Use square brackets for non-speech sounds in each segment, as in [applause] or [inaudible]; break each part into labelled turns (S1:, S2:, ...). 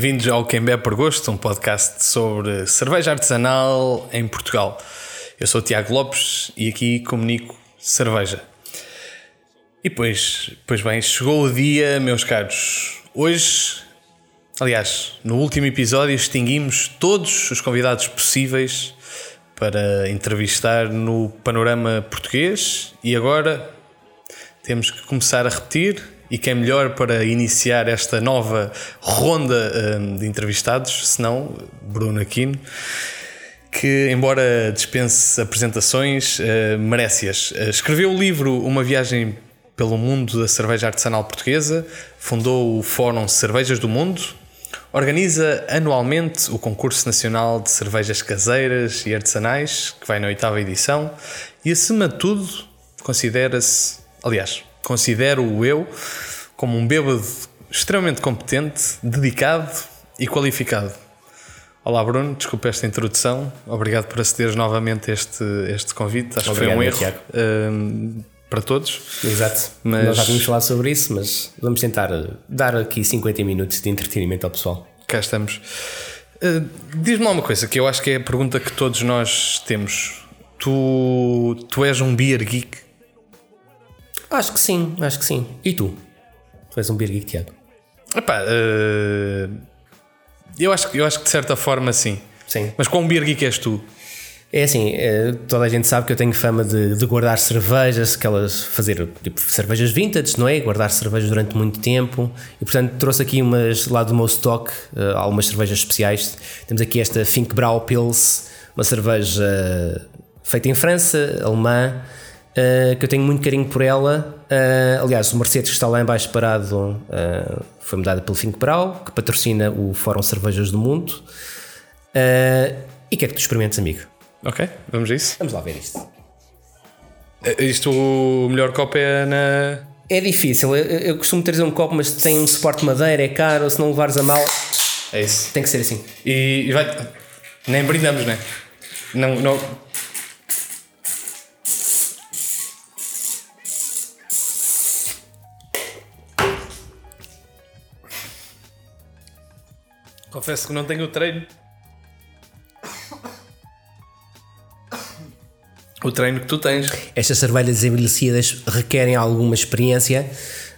S1: Bem-vindos ao Quem Bebe por Gosto, um podcast sobre cerveja artesanal em Portugal. Eu sou o Tiago Lopes e aqui comunico cerveja. E pois, pois bem, chegou o dia, meus caros. Hoje, aliás, no último episódio, extinguimos todos os convidados possíveis para entrevistar no panorama português e agora temos que começar a repetir. E quem é melhor para iniciar esta nova ronda hum, de entrevistados, senão Bruno Aquino, que, embora dispense apresentações, uh, merece-as. Uh, escreveu o livro Uma Viagem pelo Mundo da Cerveja Artesanal Portuguesa, fundou o Fórum Cervejas do Mundo, organiza anualmente o Concurso Nacional de Cervejas Caseiras e Artesanais, que vai na oitava edição, e acima de tudo, considera-se, aliás, considero-o eu como um bêbado extremamente competente, dedicado e qualificado. Olá Bruno, desculpa esta introdução, obrigado por acederes novamente a este, este convite, acho
S2: Obrigado,
S1: que foi um erro um, para todos.
S2: Exato,
S1: Mas-
S2: nós já tínhamos falado sobre isso, mas vamos tentar eh, dar aqui 50 minutos de entretenimento ao pessoal.
S1: Cá estamos. Uh, Diz-me lá uma coisa que eu acho que é a pergunta que todos nós temos. Tu, tu és um beer geek?
S2: Acho que sim, acho que sim. E tu? Tu és um beer geek, Tiago?
S1: Epá, uh, eu, acho, que- eu acho que de certa forma sim.
S2: Sim.
S1: Mas quão beer geek és tu?
S2: É assim, eh, toda a gente sabe que eu tenho fama de, de guardar cervejas, aquelas fazer tipo cervejas vintage, não é? Guardar cervejas durante muito tempo e portanto trouxe aqui umas lá do meu stock, eh, algumas cervejas especiais. Temos aqui esta Fink Brau Pils, uma cerveja feita em França, alemã, eh, que eu tenho muito carinho por ela. Eh, aliás, o Mercedes que está lá em baixo parado eh, foi mudada pelo Fink Brau, que patrocina o Fórum Cervejas do Mundo. Eh, e quero que tu experimentes, amigo.
S1: Ok, vamos a isso.
S2: Vamos lá ver isto.
S1: Uh, Isto, o melhor copo é na.
S2: É difícil, eu, eu costumo trazer um copo, mas tem um suporte de madeira, é caro, se não levares a mal,
S1: É isso.
S2: tem que ser assim.
S1: E, e vai. Nem brindamos, né? Não, não. Confesso que não tenho o treino. O treino que tu tens.
S2: Estas cervejas envelhecidas requerem alguma experiência,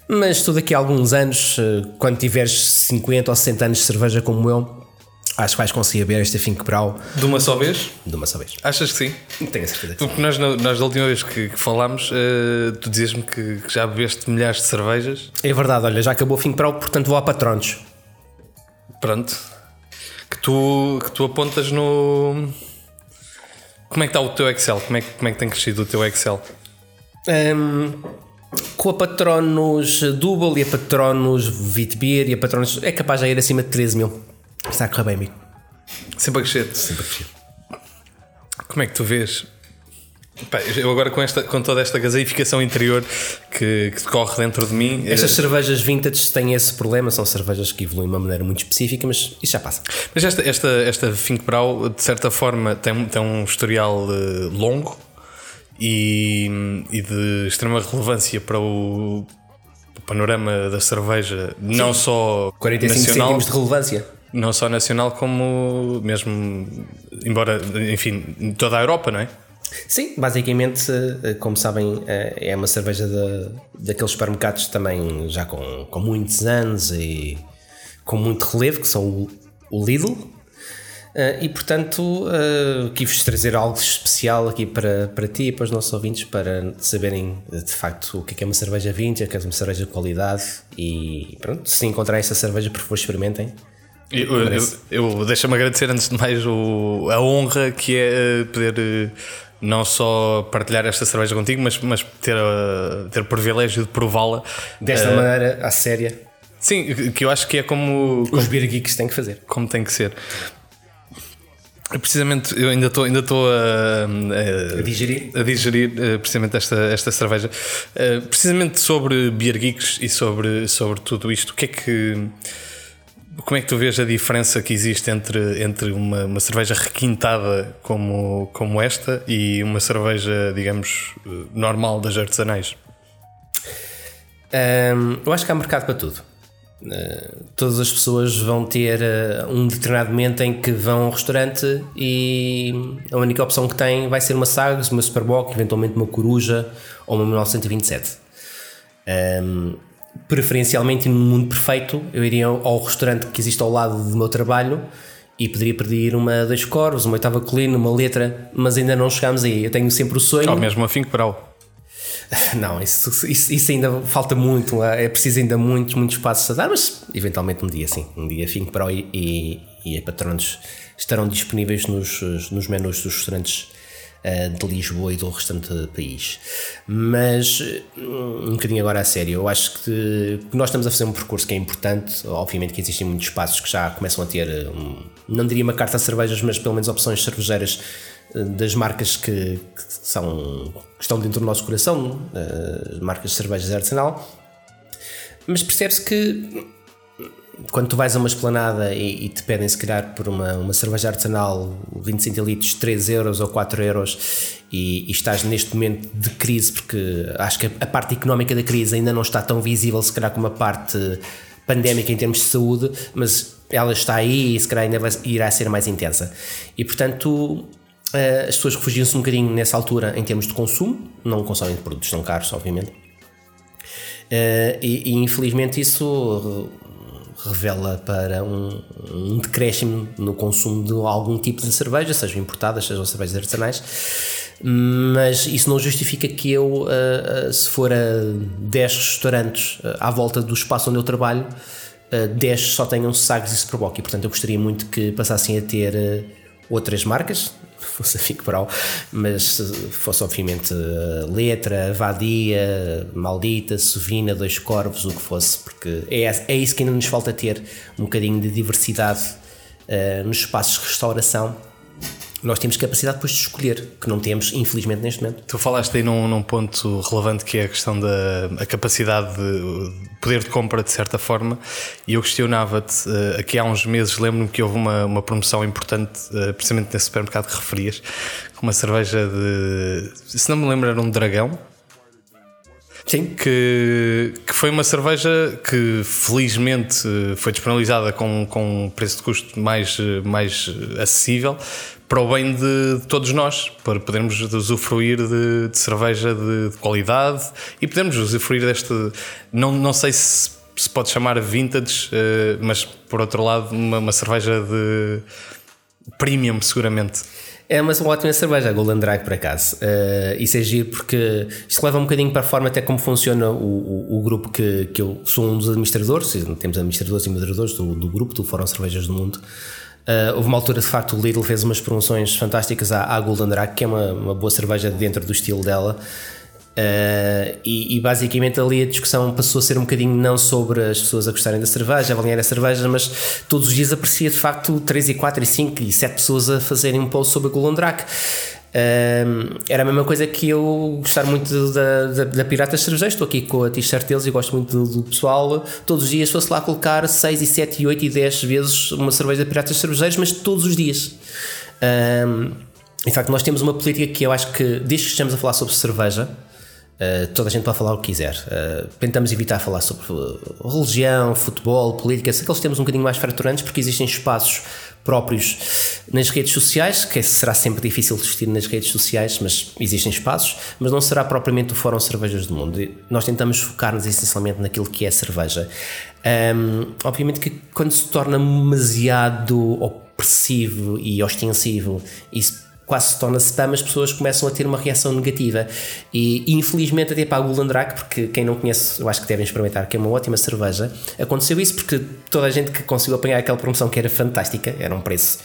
S2: mas tu daqui a alguns anos, eh, quando tiveres 50 ou 60 anos de cerveja como eu, acho que vais conseguir beber esta Fink Brau
S1: De uma só vez?
S2: de uma só vez.
S1: Achas que sim?
S2: Tenho a certeza. que sim.
S1: Porque nós, na- nós da última vez que, que falámos, eh, tu dizias-me que, que já bebeste milhares de cervejas.
S2: É verdade, olha, já acabou o Fink Brau, portanto vou a patronos.
S1: Pronto. Que tu, que tu apontas no. Como é que está o teu Excel? Como é, que- como é que tem crescido o teu Excel?
S2: Hum, com a Patronos Double e a Patronos Vitbeer e a Patronos é capaz de ir acima de 13 mil. Está a correr bem, amigo.
S1: Sempre a crescer.
S2: Sempre a crescer.
S1: Como é que tu vês? Eu agora com, esta, com toda esta gaseificação interior que, que decorre dentro de mim.
S2: Estas cervejas vintage têm esse problema, são cervejas que evoluem de uma maneira muito específica, mas isso já passa.
S1: Mas esta, esta, esta Fink Brau, de certa forma, tem, tem um historial eh, longo e, e de extrema relevância para o, o panorama da cerveja, não só
S2: 45
S1: nacional,
S2: de relevância.
S1: não só nacional, como mesmo, embora, enfim, toda a Europa, não é?
S2: Sim, basicamente, eh, como sabem, eh, é uma cerveja da daqueles supermercados também já com, com muitos anos e com muito relevo, que são o, o Lidl. Eh, E portanto, quis trazer algo especial aqui para, para ti e para os nossos ouvintes para saberem de facto o que é que é uma cerveja vintage, o que é uma cerveja de qualidade. E pronto, se encontrarem essa cerveja, por favor, experimentem.
S1: Eu, eu, eu, deixa-me agradecer antes de mais o, a honra que é poder não só partilhar esta cerveja contigo, mas, mas ter, eh, ter o privilégio de prová-la.
S2: Desta
S1: Eh,
S2: maneira, à séria,
S1: Sim, que eu acho que é como,
S2: os beer geeks têm que fazer.
S1: como tem que ser. Precisamente, eu ainda estou ainda estou a,
S2: A digerir.
S1: a digerir eh, precisamente esta, esta cerveja. Eh, precisamente sobre Beer Geeks e sobre, sobre tudo isto, o que é que. Como é que tu vês a diferença que existe entre, entre uma, uma cerveja requintada como, como esta e uma cerveja, digamos, normal das artesanais?
S2: Hum, eu acho que há mercado para tudo. Uh, todas as pessoas vão ter uh, um determinado momento em que vão ao restaurante e a única opção que têm vai ser uma Sagres, uma Superboc, eventualmente uma Coruja ou uma 1927. Um, preferencialmente no mundo perfeito, eu iria ao restaurante que existe ao lado do meu trabalho e poderia pedir uma das corvos, uma oitava colina, uma letra, mas ainda não chegámos aí. Eu tenho sempre o sonho.
S1: Ou mesmo a Finco Brau. [laughs]
S2: Não, isso, isso, isso, ainda falta muito, é preciso ainda muitos, muitos passos a dar, mas eventualmente um dia sim, um dia Finco Brau e, e, e patronos estarão disponíveis nos, nos menus dos restaurantes de Lisboa e do restante do país. Mas, hum, um bocadinho agora a sério, eu acho que nós estamos a fazer um percurso que é importante. Obviamente que existem muitos espaços que já começam a ter, um, não diria uma carta de cervejas, mas pelo menos opções cervejeiras eh, das marcas que, que, são, que estão dentro do nosso coração, eh, marcas de cervejas Arsenal. Mas percebe-se que quando tu vais a uma esplanada e, e, te pedem se calhar por uma, uma cerveja artesanal 20 centilitros 3 euros ou 4 euros e, e, estás neste momento de crise porque acho que a parte económica da crise ainda não está tão visível se calhar como a parte pandémica em termos de saúde mas ela está aí e se calhar ainda vai, irá ser mais intensa. E portanto eh, as pessoas refugiam-se um bocadinho nessa altura em termos de consumo não consomem produtos tão caros obviamente. Uh, e, e, infelizmente isso revela para um, um decréscimo no consumo de algum tipo de cerveja, sejam importadas, sejam cervejas artesanais, mas isso não justifica que eu, uh, se for a 10 restaurantes uh, à volta do espaço onde eu trabalho, uh, 10 só tenham Sagres e Superboc, e portanto eu gostaria muito que passassem a ter outras marcas, Fico Brau, mas fosse obviamente Letra, Vadia, Maldita, Sovina, Dois Corvos, o que fosse, porque é, é isso que ainda nos falta ter, um bocadinho de diversidade uh, nos espaços de restauração nós temos capacidade depois de escolher, que não temos, infelizmente, neste momento.
S1: Tu falaste aí num, num ponto relevante que é a questão da a capacidade de poder de compra, de certa forma, e eu questionava-te, uh, aqui há uns meses, lembro-me que houve uma, uma promoção importante, uh, precisamente nesse supermercado que referias, com uma cerveja de. Se não me lembro, era um dragão.
S2: Sim.
S1: Que, que foi uma cerveja que felizmente foi disponibilizada com, com um preço de custo mais, mais acessível, para o bem de, todos nós, para podermos usufruir de, de cerveja de, de, qualidade e podermos usufruir deste. Não, não sei se se pode chamar vintage, uh, mas por outro lado, uma, uma, cerveja de premium, seguramente.
S2: É uma, uma ótima cerveja, a Golden Drag, por acaso. Uh, isso é giro porque isto leva um bocadinho para a forma até como funciona o, o, o, grupo que, que eu sou um dos administradores, temos administradores e moderadores do, do grupo, do Fórum Cervejas do Mundo. Uh, houve uma altura, de facto, o Lidl fez umas promoções fantásticas à, à Golden Drag, que é uma, uma boa cerveja dentro do estilo dela. Uh, e, e, basicamente ali a discussão passou a ser um bocadinho não sobre as pessoas a gostarem da cerveja, avaliar a cerveja, mas todos os dias aparecia de facto 3 e 4 e 5 e 7 pessoas a fazerem um post sobre a Golden Drag era a mesma coisa que eu gostar muito da, da, da Piratas Cervejeiros. Estou aqui com a t-shirt deles e gosto muito do, do, pessoal. Todos os dias fosse lá colocar 6 e 7 e 8 e 10 vezes uma cerveja de Piratas Cervejeiros, mas todos os dias. Um, em facto, nós temos uma política que eu acho que, desde que estamos a falar sobre cerveja, Uh, toda a gente pode falar o que quiser. Uh, tentamos evitar falar sobre religião, futebol, política, aqueles temas um bocadinho mais fraturantes, porque existem espaços próprios nas redes sociais, que será sempre difícil existir nas redes sociais, mas existem espaços, mas não será propriamente o Fórum Cervejas do Mundo. Nós tentamos focar-nos essencialmente naquilo que é cerveja. Um, obviamente que quando se torna demasiado opressivo e ostensivo, isso quase se torna spam, as pessoas começam a ter uma reação negativa. E infelizmente, até para a Golden Drag, porque quem não conhece, eu acho que devem experimentar, que é uma ótima cerveja, aconteceu isso porque toda a gente que conseguiu apanhar aquela promoção que era fantástica, era um preço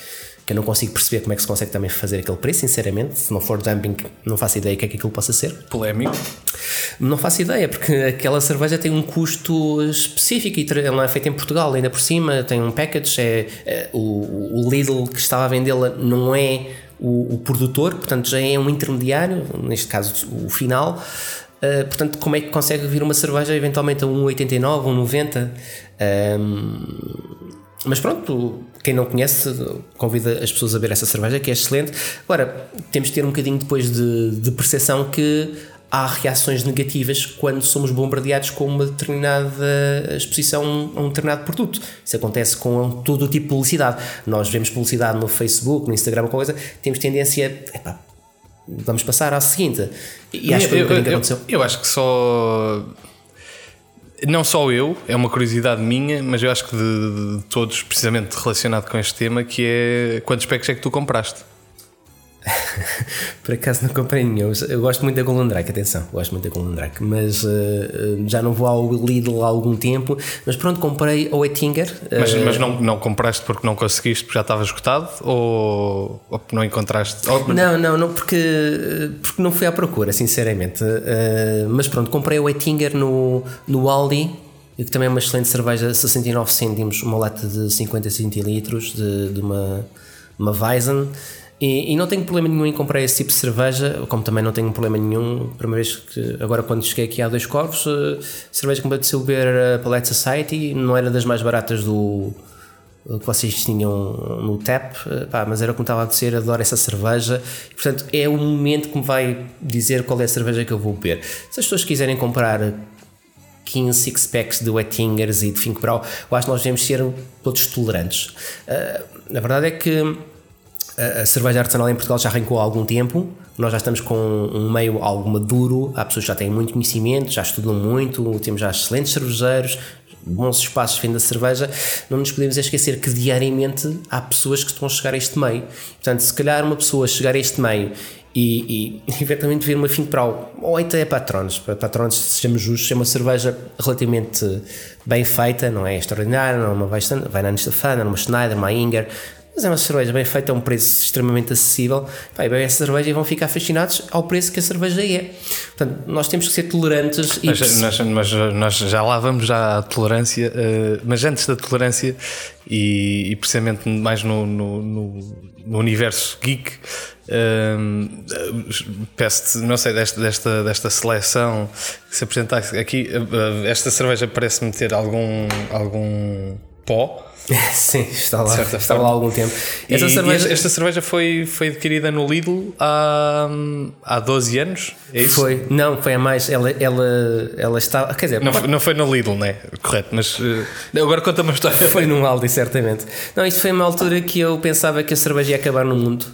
S2: que eu não consigo perceber como é que se consegue também fazer aquele preço, sinceramente. Se não for dumping, não faço ideia o que é que aquilo possa ser.
S1: Polémico.
S2: Não faço ideia, porque aquela cerveja tem um custo específico e ela não é feita em Portugal, ainda por cima, tem um package. É, é o, o Lidl que estava a vendê-la não é o, o, produtor, portanto já é um intermediário, neste caso o final. Uh, portanto, como é que consegue vir uma cerveja eventualmente a 1,89, 1,90? Um, mas pronto, quem não conhece, convida as pessoas a ver essa cerveja, que é excelente. Agora, temos de ter um bocadinho depois de, de percepção que há reações negativas quando somos bombardeados com uma determinada exposição a um determinado produto. Isso acontece com todo o tipo de publicidade. Nós vemos publicidade no Facebook, no Instagram, qualquer coisa, temos tendência, epá, vamos passar à seguinte.
S1: E acho que eu, eu, aconteceu. Eu, eu acho que só não só eu, é uma curiosidade minha, mas eu acho que de, de, todos, precisamente relacionado com este tema, que é quantos packs é que tu compraste?
S2: Por acaso não comprei nenhum. Eu gosto muito da Golden Drake, atenção, gosto muito da Golden Drake, mas uh, já não vou ao Lidl há algum tempo. Mas pronto, comprei o Ettinger.
S1: Mas, uh, mas não, não compraste porque não conseguiste, porque já estava esgotado? Ou, ou não encontraste? Ou...
S2: Não, não, não, porque, porque não fui à procura, sinceramente. Uh, mas pronto, comprei o Ettinger no, no Aldi que também é uma excelente cerveja, 69 cêntimos, uma lata de 50 centilitros de, de uma, uma Weizen. E, e, não tenho problema nenhum em comprar esse tipo de cerveja, como também não tenho problema nenhum, primeira vez que, agora quando cheguei aqui há dois corvos, uh, cerveja que me apeteceu beber a Palette Society, não era das mais baratas do que vocês tinham no TAP, uh, pá, mas era como estava a dizer, adoro essa cerveja, portanto é o momento que me vai dizer qual é a cerveja que eu vou beber. Se as pessoas quiserem comprar 15 six packs de Wettingers e de Fink Brau, eu acho que nós devemos ser todos tolerantes. Uh, a verdade é que a cerveja artesanal em Portugal já arrancou há algum tempo. Nós já estamos com um meio algo maduro. Há pessoas que já têm muito conhecimento, já estudam muito, temos já excelentes cervejeiros, bons espaços de venda de cerveja. Não nos podemos esquecer que diariamente há pessoas que estão a chegar a este meio. Portanto, se calhar uma pessoa chegar a este meio e, e [laughs] eventualmente ver uma Fink Pro ou até patrones, patrones, sejamos justos, é uma cerveja relativamente bem feita, não é extraordinária, não é uma Stefan, não é uma Schneider, uma Inger, mas é uma cerveja bem feita a um preço extremamente acessível. Pai, bebem essa cerveja e vão ficar fascinados ao preço que a cerveja é. Portanto, nós temos que ser tolerantes.
S1: Mas, e... nós, mas nós já lá vamos já à tolerância, uh, mas antes da tolerância e, e precisamente mais no, no, no, no universo geek. Uh, peço-te, não sei, desta, desta, desta seleção que se apresentasse aqui, uh, esta cerveja parece-me ter algum, algum pó [laughs]
S2: Sim, está lá, está lá há algum tempo.
S1: Esta, e, cerveja... Esta cerveja foi, foi adquirida no Lidl há, há 12 anos? É isso?
S2: Foi, não, foi a mais. Ela, ela, ela está. Quer dizer,
S1: não, foi, não foi no Lidl, né? Correto, mas uh, agora conta uma história.
S2: Foi num Aldi, certamente. Não, isto foi uma altura que eu pensava que a cerveja ia acabar no mundo.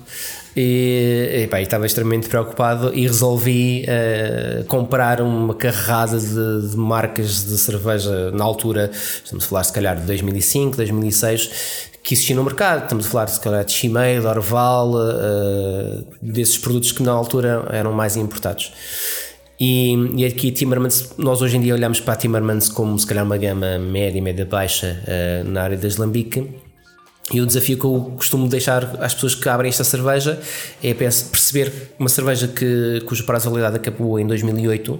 S2: E, estava extremamente preocupado e resolvi uh, comprar uma carrada de, de, marcas de cerveja na altura, estamos a falar se calhar de 2005, 2006, que existiam no mercado. Estamos a falar se calhar de Chimay, de Orval, uh, desses produtos que na altura eram mais importados. E, e aqui Timmermans, nós hoje em dia olhamos para a Timmermans como se calhar uma gama média, média baixa uh, na área das lambique e o desafio que eu costumo deixar às pessoas que abrem esta cerveja é perceber uma cerveja que, cuja prazo de validade acabou em 2008,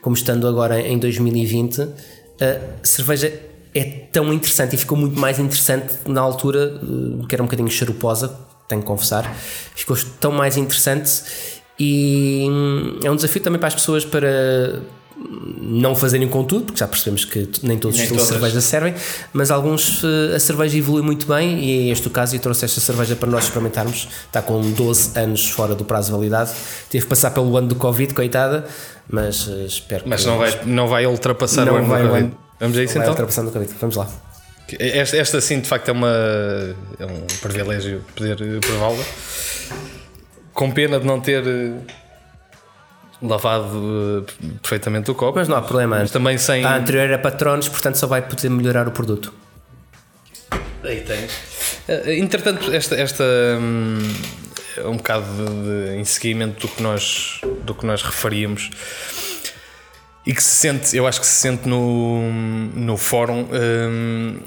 S2: como estando agora em 2020, a cerveja é tão interessante e ficou muito mais interessante na altura, eh, que era um bocadinho charuposa, tenho que confessar, ficou tão mais interessante e hum, é um desafio também para as pessoas para não fazerem com tudo, porque já percebemos que nem todos os estilos de cerveja servem, mas alguns eh, a cerveja evolui muito bem e é este o caso e trouxe esta cerveja para nós experimentarmos. Está com 12 anos fora do prazo de validade, teve que passar pelo ano do Covid, coitada, mas eh, espero
S1: mas que. Mas não vai, não vai ultrapassar não o ano vai, do Covid. Vamos a isso então?
S2: Vai ultrapassando o Covid, vamos lá.
S1: Esta, esta sim, de facto, é, uma, é um privilégio poder eh, prová-la. Com pena de não ter lavado eh, perfeitamente o copo.
S2: Mas não há problema.
S1: Mas também sem.
S2: A anterior era patronos, portanto só vai poder melhorar o produto.
S1: Aí tens. Eh, entretanto, esta, esta hum, é um bocado de, de, em seguimento do que nós, do que nós referíamos e que se sente, eu acho que se sente no, no fórum hum,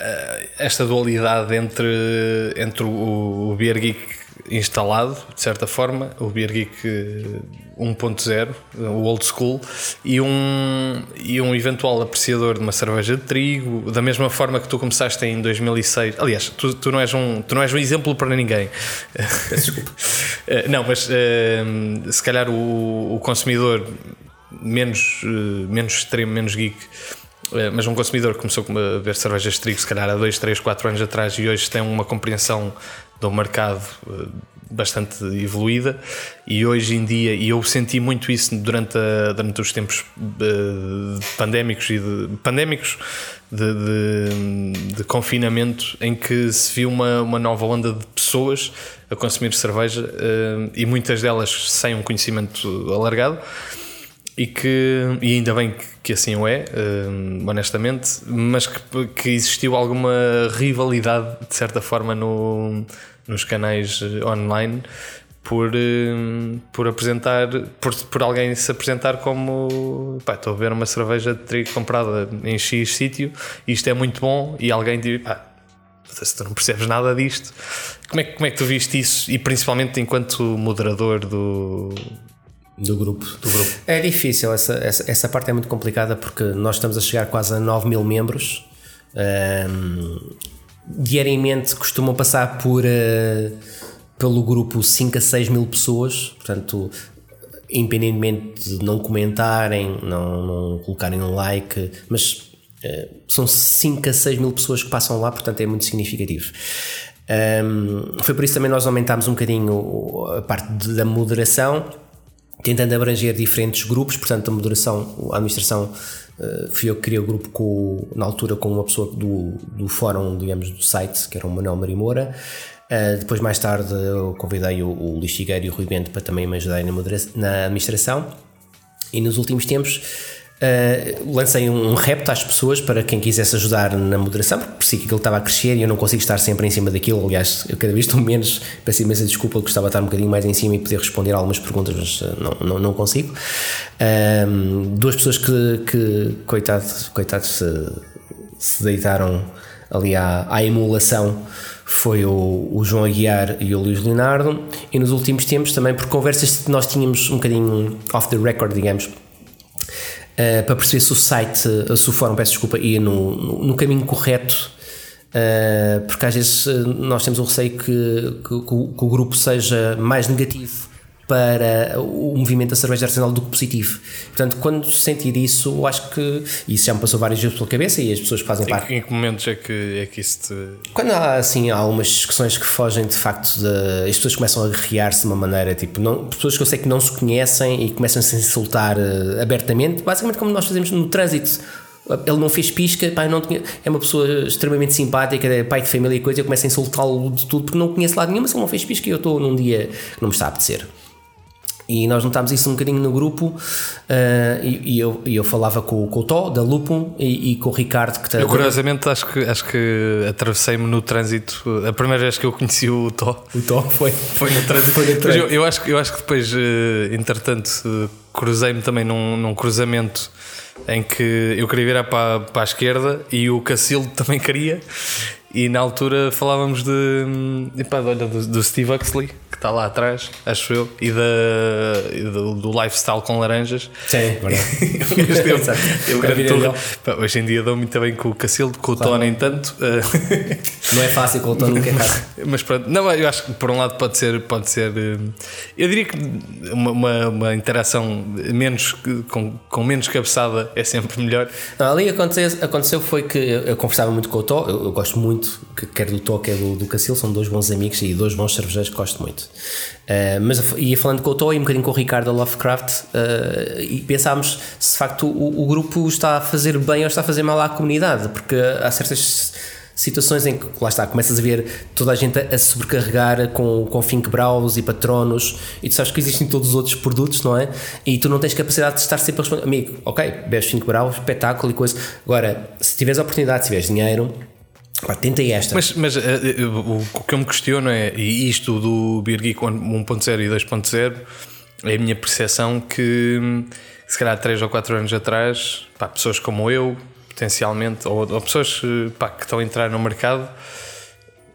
S1: eh, esta dualidade entre, entre o, o Beer Geek instalado, de certa forma, o Beer Geek 1.0, o old school, e um, e um eventual apreciador de uma cerveja de trigo, da mesma forma que tu começaste em 2006. Aliás, tu, tu, não, és um, tu não és um exemplo para ninguém.
S2: Desculpa. [laughs]
S1: Eh, não, mas se calhar o, o consumidor menos, menos extremo, menos geek mas um consumidor que começou a beber cervejas de trigo se calhar há 2, 3, 4 anos atrás e hoje tem uma compreensão do mercado bastante evoluída. E hoje em dia, e eu senti muito isso durante, a, durante os tempos pandémicos e de, pandémicos de, de, de, confinamento em que se viu uma, uma nova onda de pessoas a consumir cerveja e muitas delas sem um conhecimento alargado e que e ainda bem que, que assim o é, uh, honestamente, mas que, que, existiu alguma rivalidade de certa forma no, nos canais eh, online por, uh, por apresentar, por, por alguém se apresentar como pá, estou a ver uma cerveja de trigo comprada em X sítio isto é muito bom e alguém diz pá, se tu não percebes nada disto, como é, como é que tu viste isso? E principalmente enquanto moderador do,
S2: do grupo. do grupo. É difícil, essa, essa, essa parte é muito complicada porque nós estamos a chegar quase a 9 mil membros. Um, diariamente costumam passar por uh, pelo grupo 5 a 6 mil pessoas, portanto, independentemente de não comentarem, não, não colocarem um like, mas uh, são 5 a 6 mil pessoas que passam lá, portanto é muito significativo. Um, foi por isso também nós aumentámos um bocadinho a parte da moderação tentando abranger diferentes grupos, portanto, a moderação, a administração, uh, fui eu que criei o grupo com, na altura com uma pessoa do, do fórum, digamos, do site, que era o Manuel Marimoura. Uh, depois, mais tarde, eu convidei o, o Luís Figueiredo e o Rui Bento para também me ajudarem na, na administração. E nos últimos tempos Uh, lancei um repto às pessoas para quem quisesse ajudar na moderação, porque percebi que aquilo estava a crescer e eu não consigo estar sempre em cima daquilo. Aliás, eu cada vez estou menos, peço imensa desculpa, gostava de estar um bocadinho mais em cima e poder responder algumas perguntas, mas uh, não, não, não, consigo. Uh, duas pessoas que, que coitados, coitados se, se deitaram ali à, à emulação foi o, o, João Aguiar e o Luís Leonardo, e nos últimos tempos também por conversas que nós tínhamos um bocadinho off the record, digamos uh, para perceber se o site, eh, se o fórum, peço desculpa, ia no, no, caminho correto. Uh, porque às vezes nós temos o receio que, que, que, o, que o grupo seja mais negativo para o movimento da cerveja artesanal do que positivo. Portanto, quando sentir isso, eu acho que isso já me passou várias vezes pela cabeça e as pessoas que fazem
S1: em,
S2: parte.
S1: Em que momentos é que, é que isso te.
S2: Quando há assim algumas discussões que fogem de facto de. as pessoas começam a guerrear-se de uma maneira tipo. Não, pessoas que eu sei que não se conhecem e começam a se insultar uh, abertamente, basicamente como nós fazemos no trânsito ele não fez pisca, pá, não tinha, é uma pessoa extremamente simpática, é pai de família e coisa, eu começo a insultá-lo de tudo porque não conheço lado nenhum, mas ele não fez pisca e eu estou num dia que não me está a apetecer. E nós notámos isso um bocadinho no grupo uh, e, e, eu, e eu falava com, com o Tó, da Lupum, e, e com o Ricardo que.
S1: Eu curiosamente acho que, acho que atravessei-me no trânsito. A primeira vez que eu conheci o Tó.
S2: O Tó foi.
S1: Foi no trânsito. Foi no trânsito. Eu, eu, acho, eu acho que depois, uh, entretanto, cruzei-me também num, num cruzamento em que eu queria virar para, para a esquerda e o Cacildo [laughs] também queria. E na altura falávamos de, hum, epá, olha, do, do Steve Huxley está lá atrás, acho eu, e, da, e do, do, lifestyle com laranjas.
S2: Sim,
S1: verdade. [laughs] eu, [laughs] hoje em dia dou muito bem com o Cacildo, com o claro. Tó nem tanto.
S2: Não é fácil com o Tó, nunca é fácil. [laughs]
S1: Mas pronto, não, eu acho que por um lado pode ser, pode ser eh, eu diria que uma, uma, uma interação menos, com, com menos cabeçada é sempre melhor.
S2: Não, ali aconteceu, aconteceu foi que eu, eu conversava muito com o Tó, eu, eu gosto muito, quer do Tó, quer do, do Cacildo, são dois bons amigos e dois bons cervejeiros que gosto muito. Uh, mas ia falando com o Tó e um bocadinho com o Ricardo Lovecraft uh, e pensámos se de facto o, o, grupo está a fazer bem ou está a fazer mal à comunidade, porque há certas situações em que lá está, começas a ver toda a gente a, sobrecarregar com, com Fink Braus e Patronos e tu sabes que existem todos os outros produtos, não é? E tu não tens capacidade de estar sempre a responder, amigo, ok, bebes Fink Braus, espetáculo e coisa. Agora, se tiveres a oportunidade, se tiveres dinheiro Pá, tentei esta.
S1: Mas, mas uh, o que eu me questiono é, isto do Geek 1.0 e 2.0, é a minha percepção que, se calhar 3 ou 4 anos atrás, pá, pessoas como eu, potencialmente, ou, ou pessoas pá, que estão a entrar no mercado,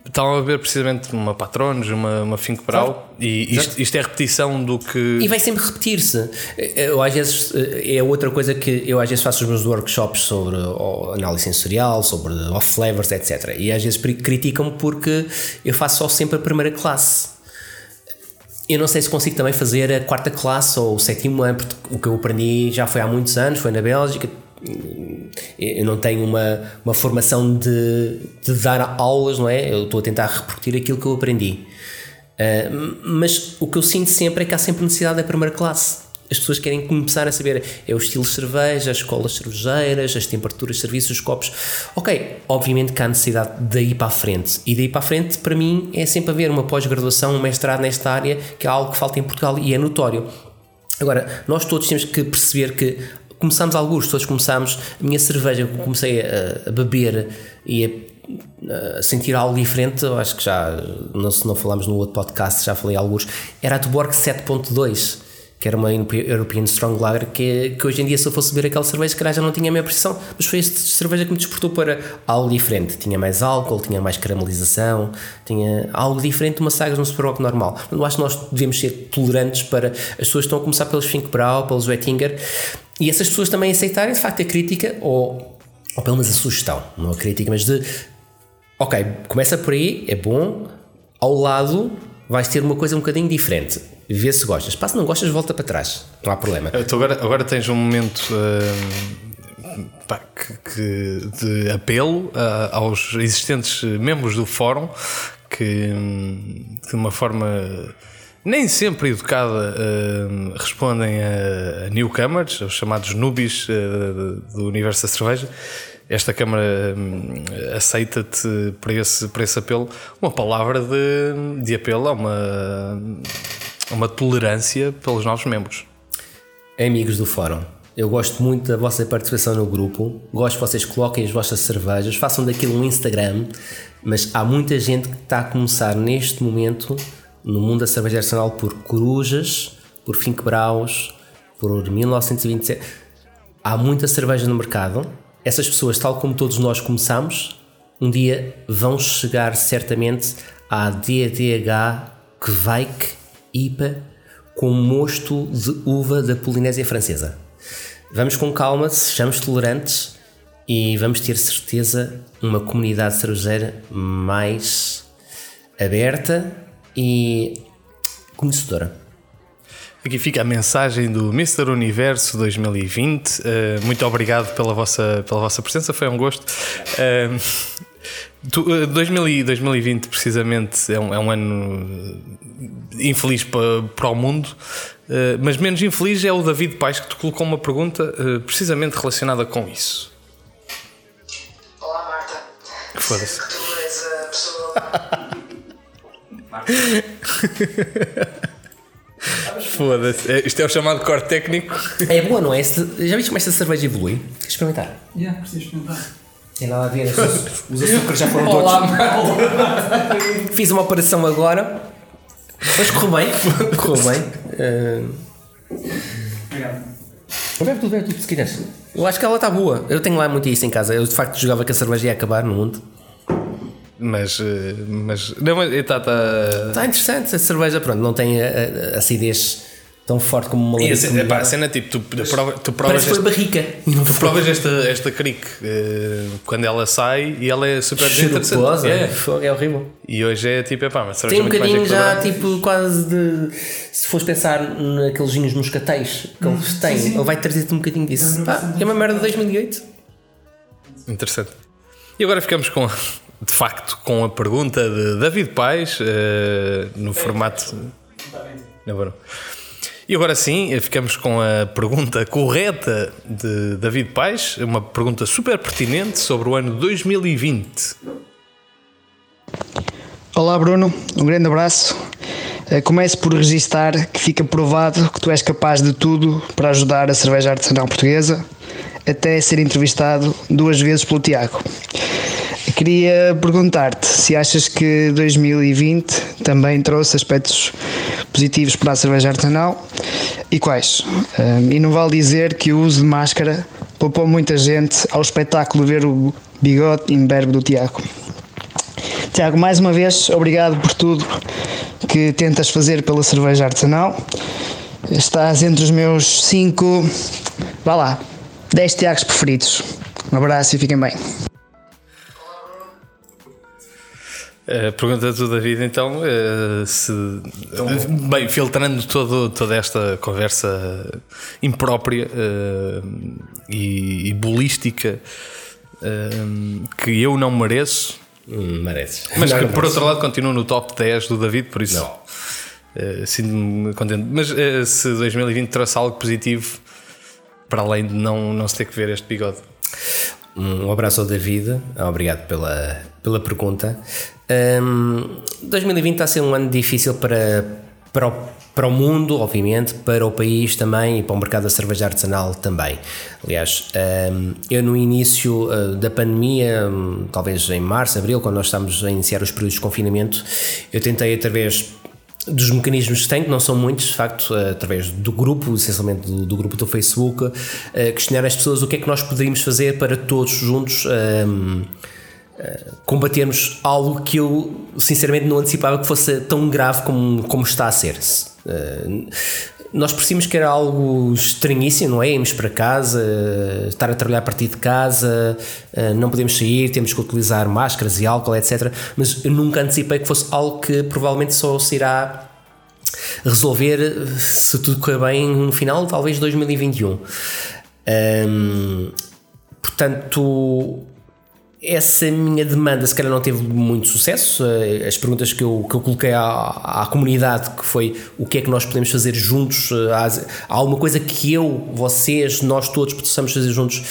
S1: Estavam a ver precisamente uma Patronos, uma, uma Fink Brau e isto, isto, é repetição do que.
S2: E vai sempre repetir-se. Eu às vezes é outra coisa que eu às vezes faço os meus workshops sobre análise sensorial, sobre off flavors, etc. E às vezes criticam-me porque eu faço só sempre a primeira classe. Eu não sei se consigo também fazer a quarta classe ou o sétimo ano, porque o que eu aprendi já foi há muitos anos, foi na Bélgica eu não tenho uma, uma formação de, de dar aulas, não é? Eu estou a tentar repetir aquilo que eu aprendi. Uh, mas o que eu sinto sempre é que há sempre necessidade da primeira classe. As pessoas querem começar a saber é o estilo de cerveja, as escolas cervejeiras, as temperaturas de serviço, os copos. Ok, obviamente que há necessidade daí para a frente. E daí para a frente, para mim, é sempre haver uma pós-graduação, um mestrado nesta área, que é algo que falta em Portugal e é notório. Agora, nós todos temos que perceber que começámos alguns, todos começámos. A minha cerveja, comecei a, a beber e a, a, sentir algo diferente, acho que já, não, se não falamos no outro podcast, já falei alguns, era a Tuborg 7.2 que era uma European Strong Lager, que, que hoje em dia, se eu fosse beber aquela cerveja, calhar já não tinha a minha precisão, mas foi esta cerveja que me despertou para algo diferente. Tinha mais álcool, tinha mais caramelização, tinha algo diferente de uma Sagres no Superbock normal. Eu acho que nós devemos ser tolerantes para as pessoas que estão a começar pelos Finkbrau, pelos Wettinger, e essas pessoas também aceitarem de facto a crítica ou, ou pelo menos a sugestão, não a crítica, mas de ok, começa por aí, é bom, ao lado vais ter uma coisa um bocadinho diferente vê se gostas. Pá, se não gostas, volta para trás, não há problema.
S1: Agora, agora tens um momento uh, pá, que, que, de apelo uh, aos existentes membros do fórum que, de uma forma nem sempre educada uh, respondem a, a, newcomers, os chamados nubis do universo da cerveja esta Câmara hum, aceita-te para esse, para esse apelo uma palavra de, de apelo a uma, uma tolerância pelos novos membros.
S2: Amigos do Fórum, eu gosto muito da vossa participação no grupo. Gosto que vocês coloquem as vossas cervejas, façam daquilo um Instagram. Mas há muita gente que está a começar neste momento no mundo da cerveja arsenal por Corujas, por Fink Braus, por 1927. Há muita cerveja no mercado. Essas pessoas, tal como todos nós começamos, um dia vão chegar certamente à DDH Kveik IPA com mosto de uva da Polinésia Francesa. Vamos com calma, sejamos tolerantes e vamos ter certeza uma comunidade cervejeira mais aberta e conhecedora.
S1: Aqui fica a mensagem do Mr. Universo 2020. Uh, eh, muito obrigado pela vossa, pela vossa presença, foi um gosto. Uh, 2020, precisamente, é um, é um ano infeliz para, para o mundo, uh, mas menos infeliz é o David Pais que te colocou uma pergunta uh, precisamente relacionada com isso.
S3: Olá, Marta.
S1: Foda-se.
S3: Tu és a pessoa. [laughs] [laughs]
S1: Foda-se. É, isto é o chamado corte técnico.
S2: É boa, não é? Já viste como esta cerveja evolui? Queres experimentar?
S3: Já, yeah, preciso experimentar.
S2: Tem nada a ver, [laughs] os açúcares já foram todos. Fiz uma operação agora mas correu bem, correu bem. Uh... Obrigado. Bebe tudo, bebe tudo se quiseres. Eu acho que ela está boa. Eu tenho lá muito isso em casa. Eu de facto jogava que a cerveja ia acabar no mundo.
S1: Mas, eh, mas não, está tá...
S2: tá interessante. A cerveja, pronto, não tem a, a acidez tão forte como uma
S1: larica. E a, a cena tipo, tu, prova, tu provas.
S2: Parece esta, barrica.
S1: Tu provas esta, esta cric uh, quando ela sai e ela é super
S2: interessante. É. é horrível.
S1: E hoje é tipo, é pá, mas
S2: Tem um bocadinho já, tipo, quase de. Se fores pensar naqueles vinhos moscatéis que eles hum, têm, ele vai trazer-te um bocadinho disso. Pá, é uma merda de 2008.
S1: Interessante. E agora ficamos com, de facto, com a pergunta de David Pais, uh, no formato. Não, não. E agora sim, ficamos com a pergunta correta de David Pais, uma pergunta super pertinente sobre o ano 2020.
S4: Olá Bruno, um grande abraço. Eh, Começo por registar que fica provado que tu és capaz de tudo para ajudar a cerveja artesanal portuguesa, até ser entrevistado duas vezes pelo Tiago. Queria perguntar-te se achas que 2020 também trouxe aspectos positivos para a cerveja artesanal e quais. e não vale dizer que o uso de máscara poupou muita gente ao espetáculo ver o bigode imberbe do Tiago. Tiago, mais uma vez, obrigado por tudo que tentas fazer pela cerveja artesanal. Estás entre os meus 5, vá lá, 10 Tiagos preferidos. Um abraço e fiquem bem.
S1: Uh, pergunta do David então uh, se bem filtrando todo, toda esta conversa imprópria uh, e, e bolística que eu não mereço
S2: Hum, mereces.
S1: Mas
S2: Não,
S1: que,
S2: não
S1: por
S2: mereces.
S1: outro lado continua no top 10 do David, por isso
S2: Não.
S1: eh, sinto-me contente. Mas eh, se 2020 trouxe algo positivo, para além de não, não se ter que ver este bigode.
S2: Um abraço ao David, obrigado pela, pela pergunta. Hum, 2020 está a ser um ano difícil para, para, o, para o mundo, obviamente, para o país também e para o mercado da cerveja artesanal também. Aliás, hum, eu no início uh, da pandemia, hum, talvez em março, abril, quando nós estávamos a iniciar os períodos de confinamento, eu tentei através dos mecanismos que tenho, que não são muitos, de facto, através do grupo, essencialmente do, do grupo do Facebook, eh, questionar as pessoas o que é que nós poderíamos fazer para todos juntos eh, combatermos algo que eu sinceramente não antecipava que fosse tão grave como, como está a ser. Eh, nós percebemos que era algo estranhíssimo, não é? Irmos para casa, estar a trabalhar a partir de casa, eh, não podemos sair, temos que utilizar máscaras e álcool, etc. Mas eu nunca antecipei que fosse algo que provavelmente só se irá resolver, se tudo correr bem, no final, talvez de 2021. Hum, portanto, essa minha demanda se calhar não teve muito sucesso. Eh, As perguntas que eu, que eu coloquei à, à comunidade, que foi o que é que nós podemos fazer juntos, eh, há, alguma coisa que eu, vocês, nós todos possamos fazer juntos.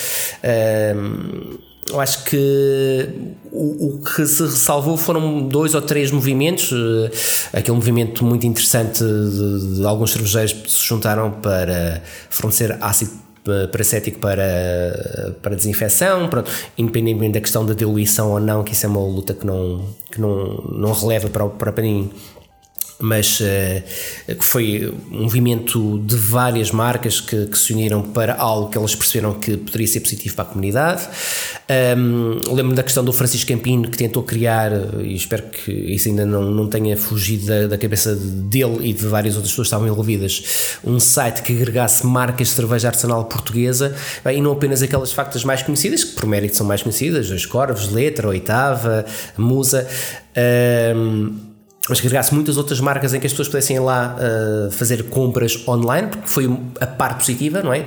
S2: Hum, eu acho que o, que se ressalvou foram dois ou três movimentos. eh, Aquele movimento muito interessante de, de alguns cervejeiros que se juntaram para fornecer ácido paracético para, para desinfecção, pronto, independentemente da questão da diluição ou não, que isso é uma luta que não, que não, não releva para para paninho mas que foi um movimento de várias marcas que, que se uniram para algo que elas perceberam que poderia ser positivo para a comunidade. Um, Lembro-me da questão do Francisco Campino que tentou criar, e espero que isso ainda não, não tenha fugido da, da cabeça dele e de várias outras pessoas que estavam envolvidas, um site que agregasse marcas de cerveja artesanal portuguesa e não apenas aquelas factas mais conhecidas, que por mérito são mais conhecidas, as Corvos, Letra, Oitava, Musa. Um, mas que agregasse muitas outras marcas em que as pessoas pudessem ir lá uh, fazer compras online, porque foi a parte positiva, não é?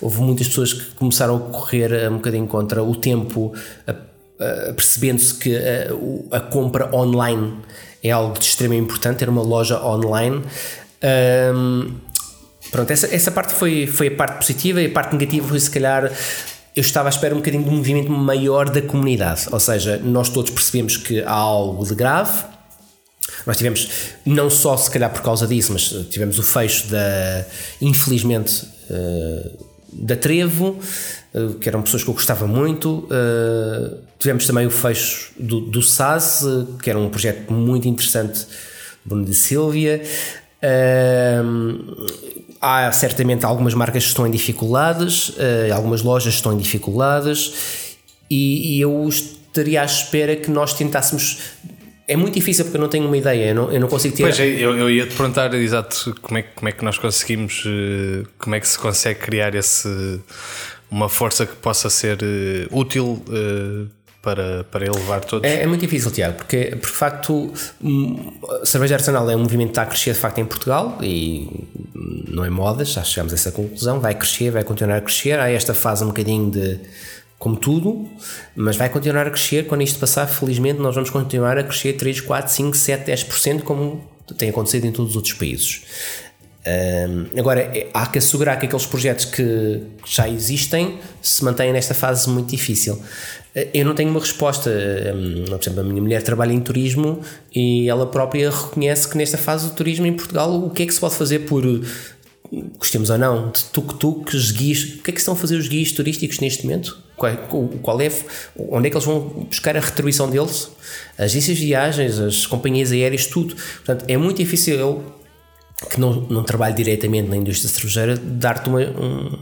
S2: Houve muitas pessoas que começaram a correr um bocadinho contra o tempo, uh, percebendo-se que a compra online é algo de extremamente importante, ter uma loja online. Um, pronto, essa, essa parte foi, foi a parte positiva e a parte negativa foi se calhar eu estava à espera um bocadinho de um movimento maior da comunidade, ou seja, nós todos percebemos que há algo de grave, nós tivemos, não só se calhar por causa disso, mas tivemos o fecho da, infelizmente, uh, da Trevo, uh, que eram pessoas que eu gostava muito. Tivemos também o fecho do, do SAS, que era um projeto muito interessante, Bruno de Silvia. há certamente algumas marcas que estão em dificuldades, algumas lojas estão em dificuldades, e, e eu estaria à espera que nós tentássemos é muito difícil porque eu não tenho uma ideia, eu não, eu não consigo ter.
S1: Pois, eu, eu ia te perguntar exato como é, como é que nós conseguimos, eh, como é que se consegue criar esse, uma força que possa ser eh, útil eh, para, para elevar todos.
S2: É, é, muito difícil, Tiago, porque, porque de facto a cerveja artesanal é um movimento que está a crescer de facto em Portugal e não é moda, já chegamos a essa conclusão, vai crescer, vai continuar a crescer, há esta fase um bocadinho de como tudo, mas vai continuar a crescer. Quando isto passar, felizmente, nós vamos continuar a crescer 3, 4, 5, 7, 10%, como tem acontecido em todos os outros países. Um, agora, há que assegurar que aqueles projetos que já existem se mantêm nesta fase muito difícil. Eu não tenho uma resposta. Por exemplo, a minha mulher trabalha em turismo e ela própria reconhece que nesta fase do turismo em Portugal, o que é que se pode fazer por gostemos ou não, de tuk-tuks, guias, o que é que estão a fazer os guias turísticos neste momento? Qual, qual é, onde é que eles vão buscar a retribuição deles? As agências de viagens, as companhias aéreas, tudo. Portanto, é muito difícil que não, não trabalho diretamente na indústria cervejeira, dar-te um,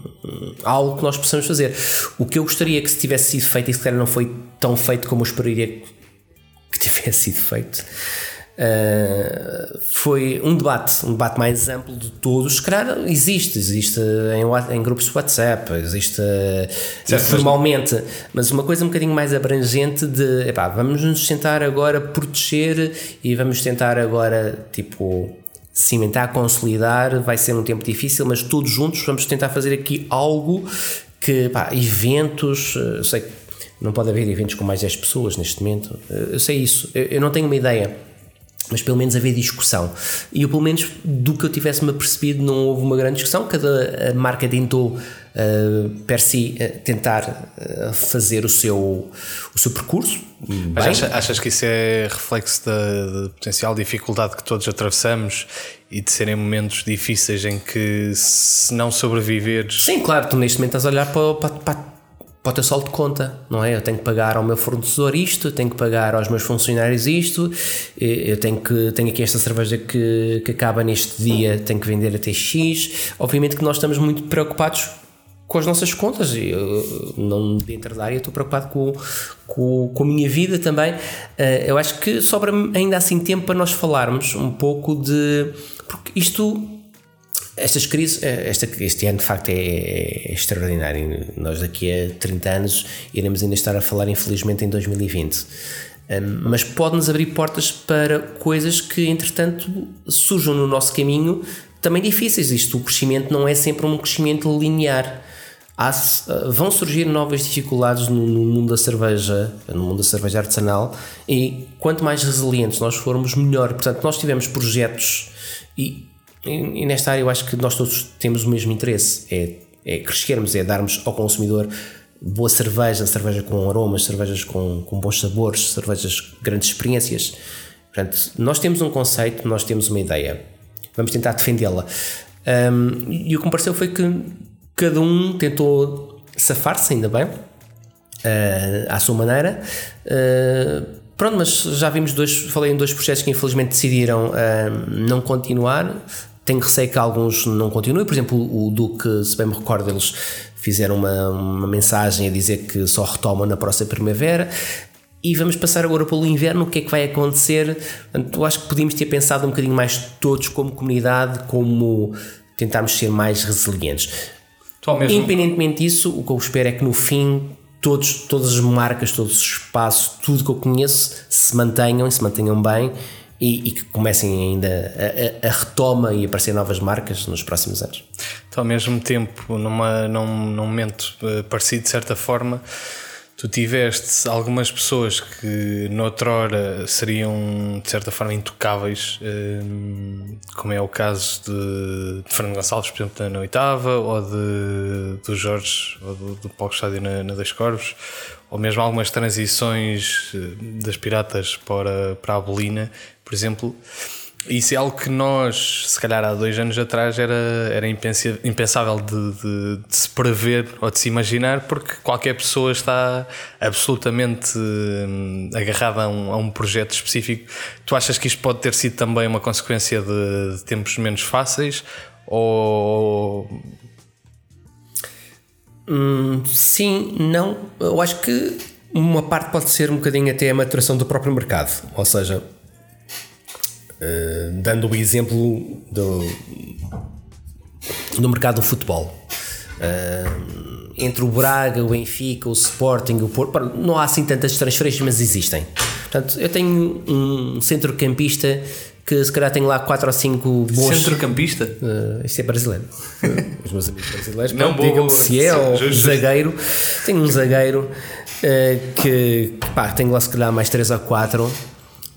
S2: algo que nós possamos fazer. O que eu gostaria que se tivesse sido feito, e se calhar não foi tão feito como eu esperaria que tivesse sido feito, Uh, foi um debate, um debate mais amplo de todos. Se calhar existe, existe em, em grupos de WhatsApp, existe formalmente, mas... mas uma coisa um bocadinho mais abrangente de epá, vamos nos tentar agora proteger e vamos tentar agora tipo cimentar, consolidar. Vai ser um tempo difícil, mas todos juntos vamos tentar fazer aqui algo que pá, eventos, sei não pode haver eventos com mais 10 pessoas neste momento. Eh, eu sei isso, eu, eu não tenho uma ideia mas pelo menos haver discussão. E eu, pelo menos, do que eu tivesse-me apercebido, não houve uma grande discussão. Cada marca tentou, uh, per si, uh, tentar uh, fazer o seu, o seu percurso.
S1: Mas achas, achas que isso é reflexo da, da, potencial dificuldade que todos atravessamos e de serem momentos difíceis em que, se não sobreviveres.
S2: Sim, claro, tu neste momento estás a olhar para, para, para para o teu saldo de conta, não é? Eu tenho que pagar ao meu fornecedor isto, tenho que pagar aos meus funcionários isto, eu tenho que tenho aqui esta cerveja que, que acaba neste dia, tenho que vender até X. Obviamente que nós estamos muito preocupados com as nossas contas. Eu, não dentro da área estou preocupado com, com, com a minha vida também. Eh, eu acho que sobra ainda assim tempo para nós falarmos um pouco de. Porque isto estas crises, eh, esta, este ano de facto é, é, extraordinário. Nós daqui a 30 anos iremos ainda estar a falar, infelizmente, em 2020. Um, mas pode-nos abrir portas para coisas que, entretanto, surjam no nosso caminho também difíceis. Isto, o crescimento não é sempre um crescimento linear. Há, uh, vão surgir novas dificuldades no, no, mundo da cerveja, no mundo da cerveja artesanal, e quanto mais resilientes nós formos, melhor. Portanto, nós tivemos projetos e e, nesta área eu acho que nós todos temos o mesmo interesse, é, é crescermos, é darmos ao consumidor boa cerveja, cerveja com aromas, cervejas com, com bons sabores, cervejas grandes experiências. Portanto, nós temos um conceito, nós temos uma ideia, vamos tentar defendê-la. Um, e o que me pareceu foi que cada um tentou safar-se, ainda bem, uh, à sua maneira. Uh, pronto, mas já vimos dois, falei em dois projetos que infelizmente decidiram uh, não continuar. Tenho receio que alguns não continuem. Por exemplo, o Duque, se bem me recordo, eles fizeram uma, uma mensagem a dizer que só retomam na próxima primavera. E vamos passar agora pelo inverno, o que é que vai acontecer? Eu acho que podíamos ter pensado um bocadinho mais todos como comunidade, como tentarmos ser mais resilientes. Mesmo... Independentemente disso, o que eu espero é que no fim todos, todas as marcas, todos os espaços, tudo que eu conheço se mantenham e se mantenham bem e, e que comecem ainda a, a, a, retoma e aparecer novas marcas nos próximos anos.
S1: Então, ao mesmo tempo, numa, num, num momento eh, parecido, de certa forma, tu tiveste algumas pessoas que noutrora seriam de certa forma intocáveis, eh, como é o caso de, de Fernando Gonçalves, por exemplo, na oitava, ou de, do Jorge, ou do, do Paulo Estádio na, na Dois Corvos, ou mesmo algumas transições eh, das piratas para, para a Bolina, por exemplo. Isso é algo que nós, se calhar há dois anos atrás, era, era impensável de, de, de, se prever ou de se imaginar, porque qualquer pessoa está absolutamente hum, agarrada a um, a um projeto específico. Tu achas que isto pode ter sido também uma consequência de, de tempos menos fáceis? Ou.
S2: Hum, sim, não. Eu acho que uma parte pode ser um bocadinho até a maturação do próprio mercado. Ou seja, Uh, dando o exemplo do, do mercado do futebol. Uh, entre o Braga, o Benfica, o Sporting, o Porto, não há assim tantas transferências, mas existem. Portanto, eu tenho um centrocampista que se calhar tem lá 4 ou 5 bons.
S1: Centrocampista?
S2: Uh, isto é brasileiro. [laughs] Os meus amigos brasileiros, não digam se é ou zagueiro. Tenho um zagueiro uh, que, pá, tenho lá se calhar mais 3 ou 4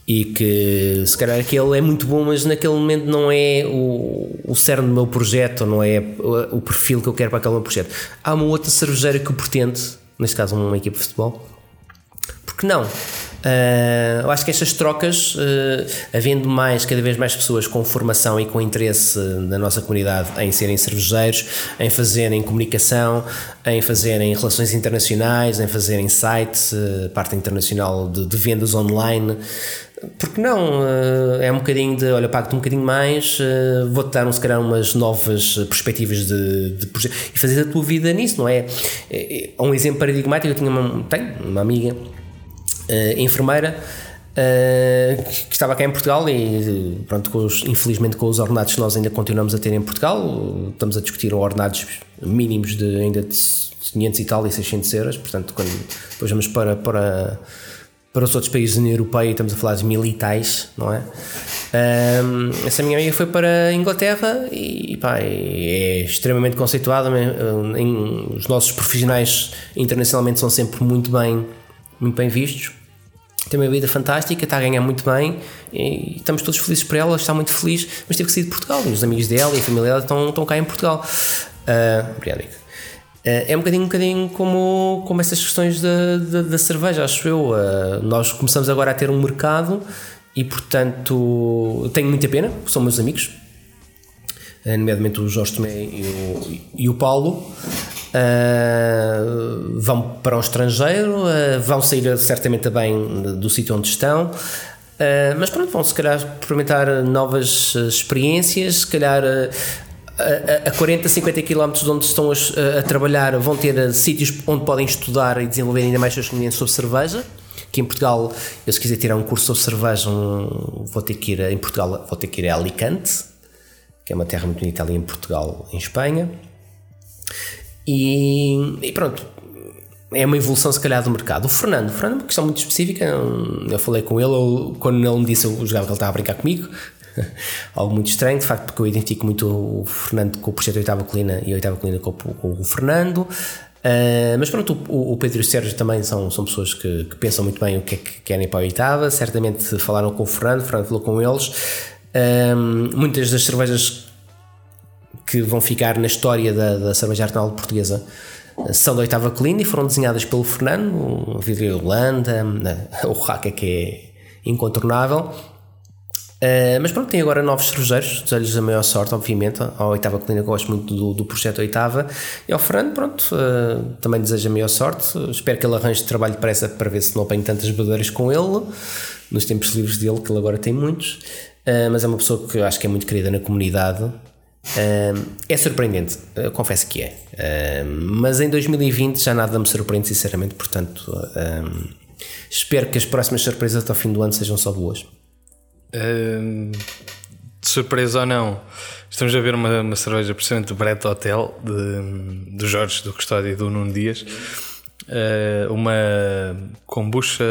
S2: e que se calhar aquele é muito bom, mas naquele momento não é o, o cerne do meu projeto, não é o, o perfil que eu quero para aquele meu projeto. Há uma outra cervejeira que o pretende, neste caso uma equipe de futebol, porque não? Uh, eu acho que estas trocas, uh, havendo mais, cada vez mais pessoas com formação e com interesse na nossa comunidade em serem cervejeiros, em fazerem comunicação, em fazerem relações internacionais, em fazerem sites, uh, parte internacional de, de vendas online, porque não? Eh, é um bocadinho de, olha, pago-te um bocadinho mais, eh, vou-te dar, se calhar, umas novas perspectivas de, de projeto e fazer a tua vida nisso, não é? é, é um exemplo paradigmático, eu tinha uma, tenho uma amiga enfermeira que estava cá em Portugal e, pronto, com os, infelizmente com os ordenados nós ainda continuamos a ter em Portugal, estamos a discutir ordenados mínimos de ainda de 500 e tal e 600 euros, portanto, quando depois vamos para, para para os outros países da União Europeia, estamos a falar de militais, não é? Um, essa minha amiga foi para a Inglaterra e pá, é extremamente conceituada. Em, os nossos profissionais internacionalmente são sempre muito bem, muito bem vistos. Tem uma vida fantástica, está a ganhar muito bem e estamos todos felizes por ela, está muito feliz, mas teve que sair de Portugal. E os amigos dela e a família dela estão, estão cá em Portugal. Uh, obrigado, Nico. É um bocadinho, um bocadinho como, como essas questões da, da, da cerveja, acho eu. Uh, nós começamos agora a ter um mercado e, portanto, tenho muita pena, são meus amigos, uh, nomeadamente o Jorge Tomé e o, e o Paulo. Uh, vão para o estrangeiro, vão sair certamente bem do sítio onde estão. Uh, mas pronto, vão se calhar experimentar novas experiências, se calhar a, a 40, 50 km de onde estão a, a trabalhar vão ter eh, sítios onde podem estudar e desenvolver ainda mais seus conhecimentos sobre cerveja. Que em Portugal, eu se quiser tirar um curso sobre cerveja, um, vou ter que ir a, em Portugal, vou ter que ir a Alicante, que é uma terra muito bonita ali em Portugal, em Espanha. E, e pronto, é uma evolução se calhar do mercado. O Fernando, o Fernando é uma questão muito específica, eu falei com ele, quando ele me disse, eu jogava que ele estava a brincar comigo, [laughs] algo muito estranho, de facto, porque eu identifico muito o Fernando com o projeto Oitava Colina e a Oitava Colina com, com o Fernando. Uh, mas pronto, o, o, Pedro e o Sérgio também são, são pessoas que, que, pensam muito bem o que é que querem para a oitava. Certamente falaram com o Fernando, o Fernando falou com eles. Uh, muitas das cervejas que vão ficar na história da, da cerveja artesanal portuguesa são da oitava colina e foram desenhadas pelo Fernando. [laughs] O Vidro Holanda, o Raca, que é incontornável. Uh, mas pronto, tem agora novos cervejeiros, desejo-lhes a maior sorte, obviamente. À oitava colina, gosto muito do, do projeto Oitava. E ao Fernando, pronto, uh, também desejo a maior sorte. Espero que ele arranje trabalho depressa para ver se não apanho tantas badeiras com ele, nos tempos livres dele, que ele agora tem muitos. Uh, mas é uma pessoa que eu acho que é muito querida na comunidade. é surpreendente, confesso que é. mas em 2020 já nada me surpreende, sinceramente. Portanto, espero que as próximas surpresas até ao fim do ano sejam só boas
S1: de surpresa ou não, estamos a ver uma, uma cerveja precisamente do Brett Hotel, do Jorge, do Custódio e do Nuno Dias. Uh, uma kombucha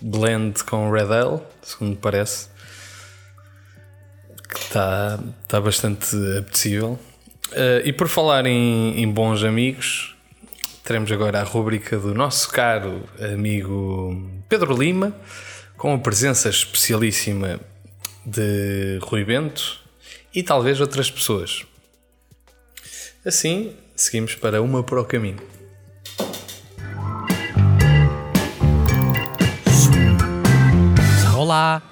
S1: blend com Red Ale, segundo parece. Que está, está bastante apetecível. Uh, e por falar em, em bons amigos, teremos agora a rubrica do nosso caro amigo Pedro Lima com a presença especialíssima de Rui Bento e talvez outras pessoas. Assim, seguimos para uma para o caminho.
S5: Olá,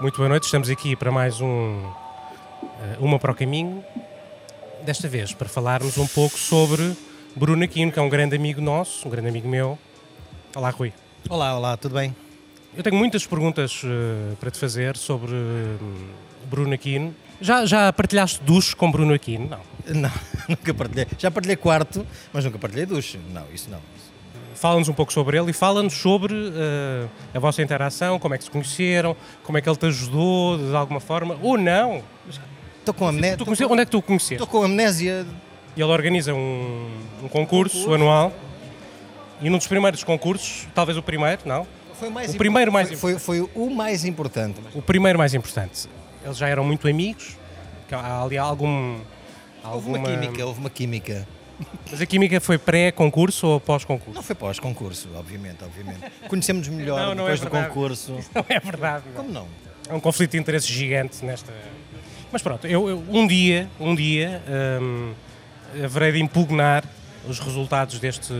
S5: muito boa noite. Estamos aqui para mais um eh, Uma para o Caminho. Desta vez para falarmos um pouco sobre Bruno Aquino, que é um grande amigo nosso, um grande amigo meu. Olá, Rui.
S6: Olá, olá, tudo bem?
S5: Eu tenho muitas perguntas uh, para te fazer sobre uh, Bruno Aquino. Já, já partilhaste duche com Bruno Aquino? Não.
S6: Não, [laughs] nunca partilhei. Já partilhei quarto, mas nunca partilhei duche. Não, isso não.
S5: Fala-nos um pouco sobre ele e fala-nos sobre uh, a vossa interação, como é que se conheceram, como é que ele te ajudou de alguma forma, ou não.
S6: Estou com amnésia.
S5: Onde é que tu o conheceste?
S6: Estou com amnésia.
S5: Ele organiza um, um concurso, concurso anual e num dos primeiros concursos, talvez o primeiro, não?
S6: Foi o, mais
S5: o primeiro mais
S6: foi, foi, foi, o mais importante.
S5: O primeiro mais importante. Eles já eram muito amigos. Há ali algum.
S6: Houve alguma... uma química, houve uma química.
S5: Mas a química foi pré-concurso ou pós-concurso?
S6: Não foi pós-concurso, obviamente, obviamente. Conhecemos melhor não, não é depois é do concurso. [laughs]
S5: Não é verdade.
S6: Como não?
S5: É um conflito de interesse gigante nesta. Mas pronto, eu, eu um dia, um dia, hum, haverei de impugnar os resultados deste,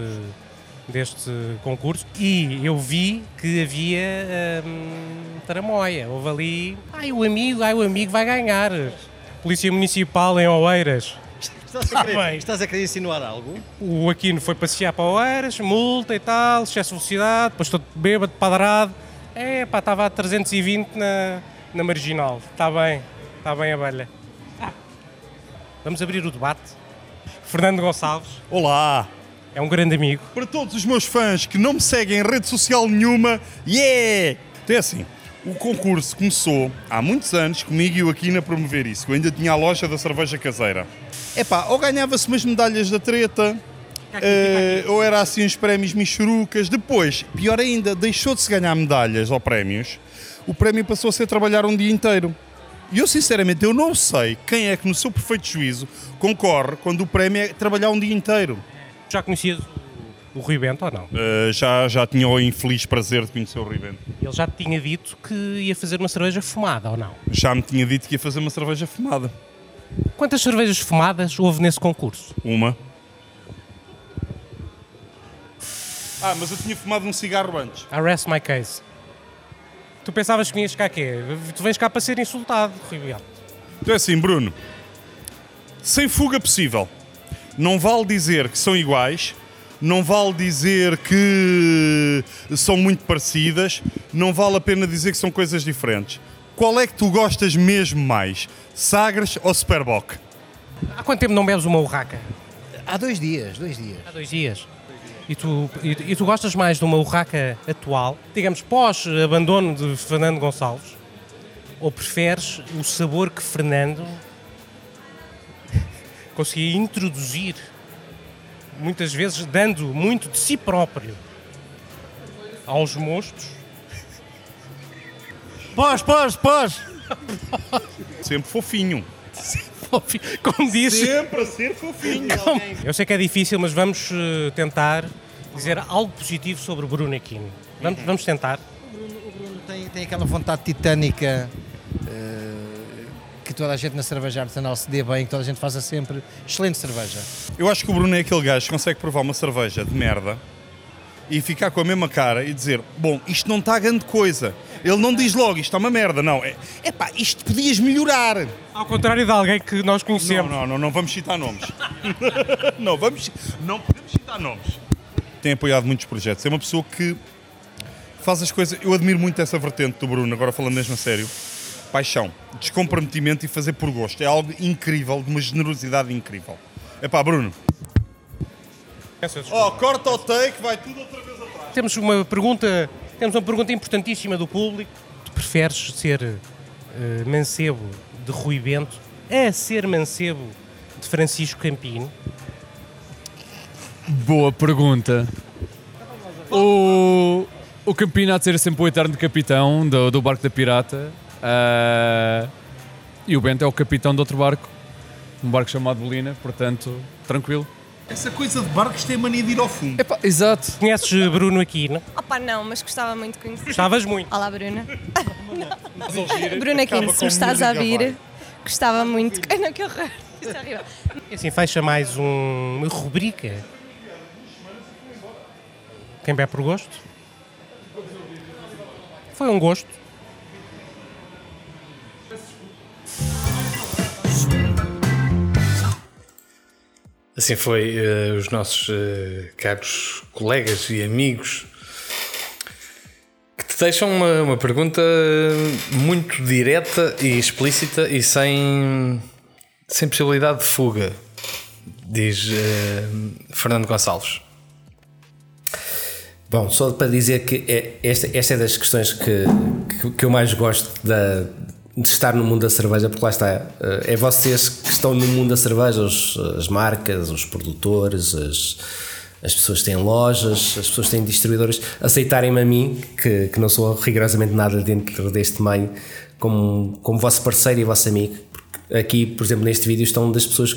S5: deste concurso e eu vi que havia hum, tramóia. Houve ali, ai o amigo, ai o amigo vai ganhar. Polícia Municipal em Oeiras.
S6: Estás a, querer, [laughs] estás a querer insinuar algo?
S5: O Aquino foi passear para Oeiras, multa e tal, excesso de velocidade, depois todo bêbado, padrado. É, pá, estava a 320 na, na marginal. Está bem, está bem a velha. Ah, vamos abrir o debate. Fernando Gonçalves.
S7: Olá!
S5: É um grande amigo.
S7: Para todos os meus fãs que não me seguem em rede social nenhuma, yeah! Então é assim, o concurso começou há muitos anos comigo e o Aquino a promover isso. Eu ainda tinha a loja da cerveja caseira. É pá, ou ganhava-se umas medalhas da treta, eh, ou era assim uns prémios michurucas. Depois, pior ainda, deixou de se ganhar medalhas ou prémios, o prémio passou a ser trabalhar um dia inteiro. E eu, sinceramente, eu não sei quem é que, no seu perfeito juízo, concorre quando o prémio é trabalhar um dia inteiro.
S5: Já conhecias o, o Rui Bento ou não?
S7: Eh, já, já tinha o infeliz prazer de conhecer o Rui Bento.
S5: Ele já te tinha dito que ia fazer uma cerveja fumada ou não?
S7: Já me tinha dito que ia fazer uma cerveja fumada.
S5: Quantas cervejas fumadas houve nesse concurso?
S7: Uma. Ah, mas eu tinha fumado um cigarro antes.
S5: I rest my case. Tu pensavas que vinhas cá quê? Tu vens cá para ser insultado, Rui Bento.
S7: Então é assim, Bruno. Sem fuga possível. Não vale dizer que são iguais, não vale dizer que são muito parecidas, não vale a pena dizer que são coisas diferentes. Qual é que tu gostas mesmo mais? Sagres ou Superboc?
S5: Há quanto tempo não bebes uma urraca?
S6: Há dois dias, dois dias.
S5: Há dois dias. E tu, e, e tu gostas mais de uma urraca atual, digamos, pós-abandono de Fernando Gonçalves? Ou preferes o sabor que Fernando conseguia introduzir, muitas vezes dando muito de si próprio aos mostos?
S6: Pós, pós, pós!
S7: Sempre fofinho.
S5: Como disse,
S7: Sempre a ser fofinho. [laughs]
S5: eu sei que é difícil, mas vamos eh, tentar dizer algo positivo sobre o Bruno Aquino. Vamos, vamos tentar.
S6: O Bruno tem, tem aquela vontade titânica eh, que toda a gente na cerveja artesanal se dê bem, que toda a gente faça sempre excelente cerveja.
S7: Eu acho que o Bruno é aquele gajo que consegue provar uma cerveja de merda e ficar com a mesma cara e dizer: Bom, isto não está grande coisa. Ele não diz logo, isto está uma merda, não. É epá, isto podias melhorar.
S5: Ao contrário de alguém que nós
S7: Não,
S5: conhecemos.
S7: não, não, não vamos citar nomes. [laughs] não, vamos, não podemos citar nomes. Tem apoiado muitos projetos. É uma pessoa que faz as coisas. Eu admiro muito essa vertente do Bruno, agora falando mesmo a sério. Paixão, descomprometimento e fazer por gosto. É algo incrível, de uma generosidade incrível. É pá, Bruno. Oh, corta o take, vai tudo outra vez atrás.
S5: Temos uma pergunta, temos uma pergunta importantíssima do público. Tu preferes ser eh, mancebo de Rui Bento a ser mancebo de Francisco Campino?
S8: Boa pergunta. O, o Campino há de ser sempre o eterno capitão do, do barco da pirata. Ah, e o Bento é o capitão de outro barco. Um barco chamado Bolina, portanto, tranquilo.
S7: Essa coisa de barcos tem mania de ir ao fundo.
S8: Epá, exato.
S5: Conheces Bruno Aquino?
S9: Opa, não, mas gostava muito de conhecer.
S5: Gostavas muito.
S9: Olá, Bruna. Bruna Aquino, se me estás a ouvir, gostava muito. Ai, não, que horror. Isso é horrível.
S5: E assim fecha mais um- uma rubrica. Quem bebe por gosto? Foi um gosto.
S1: Assim foi eh, os nossos eh, caros colegas e amigos que te deixam uma, uma pergunta muito direta e explícita e sem, sem possibilidade de fuga, diz eh, Fernando Gonçalves.
S2: Bom, só para dizer que é- esta, esta é das questões que, que, que eu mais gosto da- de estar no mundo da cerveja, porque lá está, eh, é vocês que estão no mundo da cerveja, os- as marcas, os produtores, as, as pessoas têm lojas, as pessoas têm distribuidores, aceitarem-me a mim, que, que não sou rigorosamente nada dentro deste meio, como, como vosso parceiro e vosso amigo. Aqui, por exemplo, neste vídeo estão das pessoas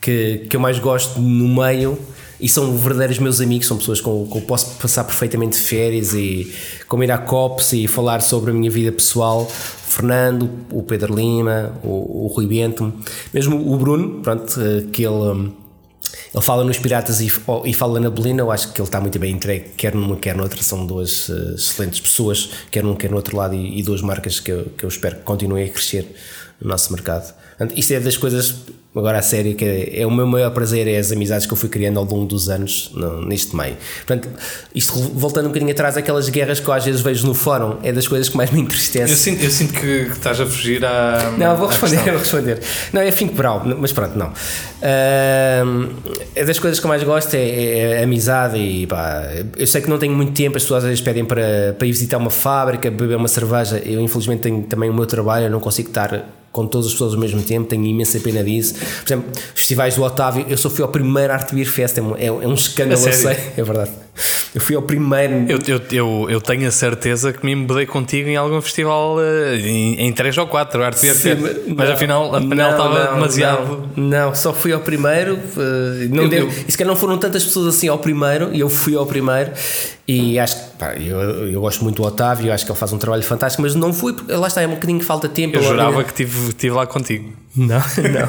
S2: que, que eu mais gosto no meio e são verdadeiros meus amigos, são pessoas com que eu posso passar perfeitamente férias e como ir à COPS e falar sobre a minha vida pessoal. Fernando, o Pedro Lima, o, o Rui Bento, mesmo o Bruno, pronto, eh, que ele. hum, Ele fala nos Piratas e, oh, e fala na Belina, eu acho que ele está muito bem entregue, quer numa, quer noutra. São duas eh, excelentes pessoas, quer num, quer no outro lado, e, e duas marcas que eu, que eu espero que continuem a crescer no nosso mercado. Portanto, isto é das coisas, agora a sério, que é, é o meu maior prazer, é as amizades que eu fui criando ao longo dos anos no- neste meio. Portanto, isto voltando um bocadinho atrás, aquelas guerras que eu às vezes vejo no fórum, é das coisas que mais me
S1: Eu
S2: entristece.
S1: sinto, eu sinto que, estás a fugir à.
S2: Não, vou
S1: à
S2: responder,
S1: questão.
S2: vou responder. Não, é Finco Brau, mas pronto, não. É das coisas que eu mais gosto, é, é a amizade e pá, eu sei que não tenho muito tempo, as pessoas às vezes pedem para, para ir visitar uma fábrica, beber uma cerveja, eu infelizmente tenho também o meu trabalho, eu não consigo estar com todas as pessoas ao mesmo tempo, tenho imensa pena disso. Por exemplo, festivais do Otávio, eu só fui ao primeiro Art Beer Fest, é um, é um escândalo,
S1: sério?
S2: sei, é verdade. Eu fui ao primeiro.
S1: Eu, eu, eu, eu tenho a certeza que me embedei contigo em algum festival eh, em, em 3 ou 4, arte
S2: Sim,
S1: mas
S2: não,
S1: afinal a panela estava
S2: não,
S1: demasiado.
S2: Não, não, só fui ao primeiro. eh, Não
S1: Eu-
S2: deu,
S1: eu-
S2: e se calhar não foram tantas pessoas assim ao primeiro, e eu fui ao primeiro. E acho que pá, eu, eu gosto muito do Otávio, acho que ele faz um trabalho fantástico, mas não fui, porque lá está, é um bocadinho de falta tempo.
S1: Eu jurava que estive tive lá contigo.
S2: Não, [laughs] não.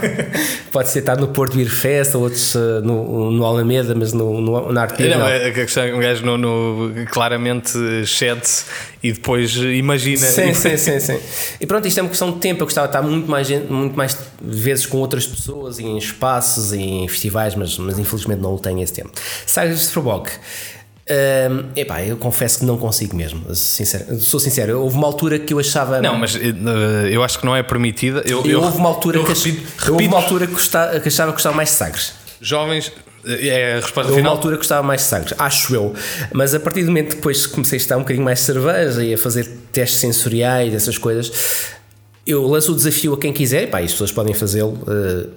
S2: Pode ser estar no Porto Beer Fest, ou outros eh, no, no Alameda, mas no, no, na Arte
S1: Não,
S2: não.
S1: é que questão que um gajo no, no- claramente chat e depois imagina.
S2: Sim, [laughs] sim, sim, sim. E pronto, isto é uma questão de tempo. Eu gostava de estar muito mais, muito mais vezes com outras pessoas, e em espaços e em festivais, mas, mas infelizmente não tenho esse tempo. Sagres de Superboc. Hum, epá, eu confesso que não consigo mesmo. Sincero, sou sincero, houve uma altura que eu achava.
S1: Não, mas eh, eu acho que não é permitida. Eu,
S2: eu,
S1: eu-
S2: houve uma altura
S1: eu
S2: que, ach-
S1: repito,
S2: houve
S1: repito,
S2: uma altura que, gostava, que achava que gostava mais de Sagres.
S1: jovens, eh, é a resposta
S2: uma
S1: final.
S2: altura que gostava mais de Sagres, acho eu. Mas a partir do momento que depois comecei a estar um bocadinho mais de cerveja e a fazer testes sensoriais, essas coisas, eu lanço o desafio a quem quiser, e pá, as pessoas podem fazê-lo. eh,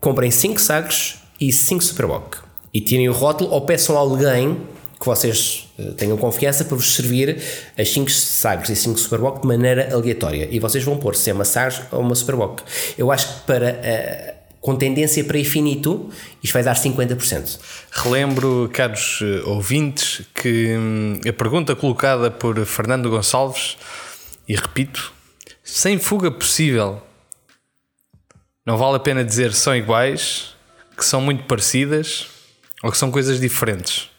S2: comprem 5 Sagres e 5 Superboc. E tirem o rótulo ou peçam a alguém que vocês eh, tenham confiança para vos servir as 5 Sagres e 5 Superboc de maneira aleatória. E vocês vão pôr se é uma Sagres ou uma Superboc. Eu acho que para. eh, com tendência para infinito, isto vai dar 50%.
S1: Relembro, caros eh, ouvintes, que hum, a pergunta colocada por Fernando Gonçalves, e repito, sem fuga possível, não vale a pena dizer são iguais, que são muito parecidas ou que são coisas diferentes.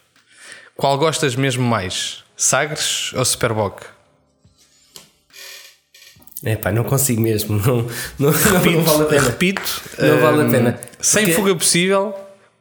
S1: Qual gostas mesmo mais? Sagres ou Superboc?
S2: É pá, não consigo mesmo. Não, não, não, não vale a pena.
S1: Repito,
S2: Não vale a
S1: hum,
S2: pena.
S1: Sem
S2: Porque-
S1: fuga possível,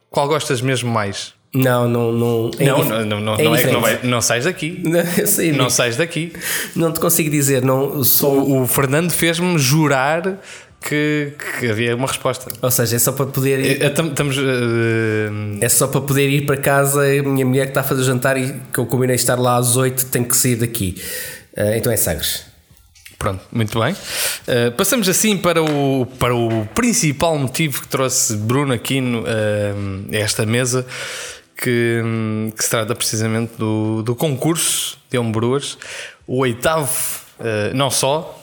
S1: qual gostas mesmo mais?
S2: Não, não, não. é
S1: não, não, não, não,
S2: é
S1: não é que não, vai, não sais daqui. [laughs]
S2: Não, sei,
S1: Não sais daqui.
S2: não te consigo dizer. Não, sou,
S1: O, o Fernando fez-me jurar que, que havia uma resposta.
S2: ou seja, é só para poder ir,
S1: eh, tam- Estamos. eh,
S2: é só para poder ir para casa. A minha mulher que está a fazer o jantar e que eu combinei estar lá às 8 tem que sair daqui. Ah, então é Sagres.
S1: Pronto, muito bem. Eh, passamos assim para o, para o principal motivo que trouxe Bruno aqui no, eh, a esta mesa, que, que se trata precisamente do, do concurso de Homebrewers, o oitavo, eh, não só.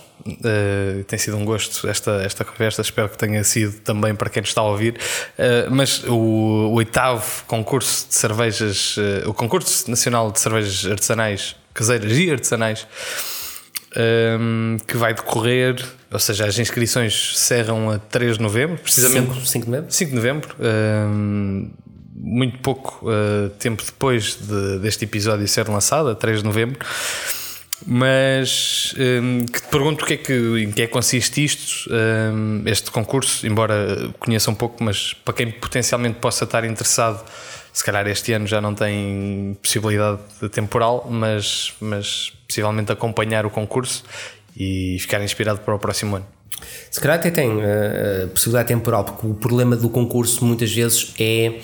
S1: tem sido um gosto esta, esta conversa, espero que tenha sido também para quem está a ouvir. mas o, o oitavo concurso de cervejas, o concurso nacional de cervejas artesanais, caseiras e artesanais, um, que vai decorrer, ou seja, as inscrições cerram a 3 de novembro, precisamente
S2: 5, 5 de novembro?
S1: 5 de novembro, um, muito pouco uh, tempo depois de- deste episódio ser lançado, a 3 de novembro. Mas um, que te pergunto o que é que, em que é que consiste isto, um, este concurso, embora conheça um pouco, mas para quem potencialmente possa estar interessado, se calhar este ano já não tem possibilidade temporal, mas, mas possivelmente acompanhar o concurso e ficar inspirado para o próximo ano.
S2: Se calhar até tem uh, possibilidade temporal, porque o problema do concurso muitas vezes é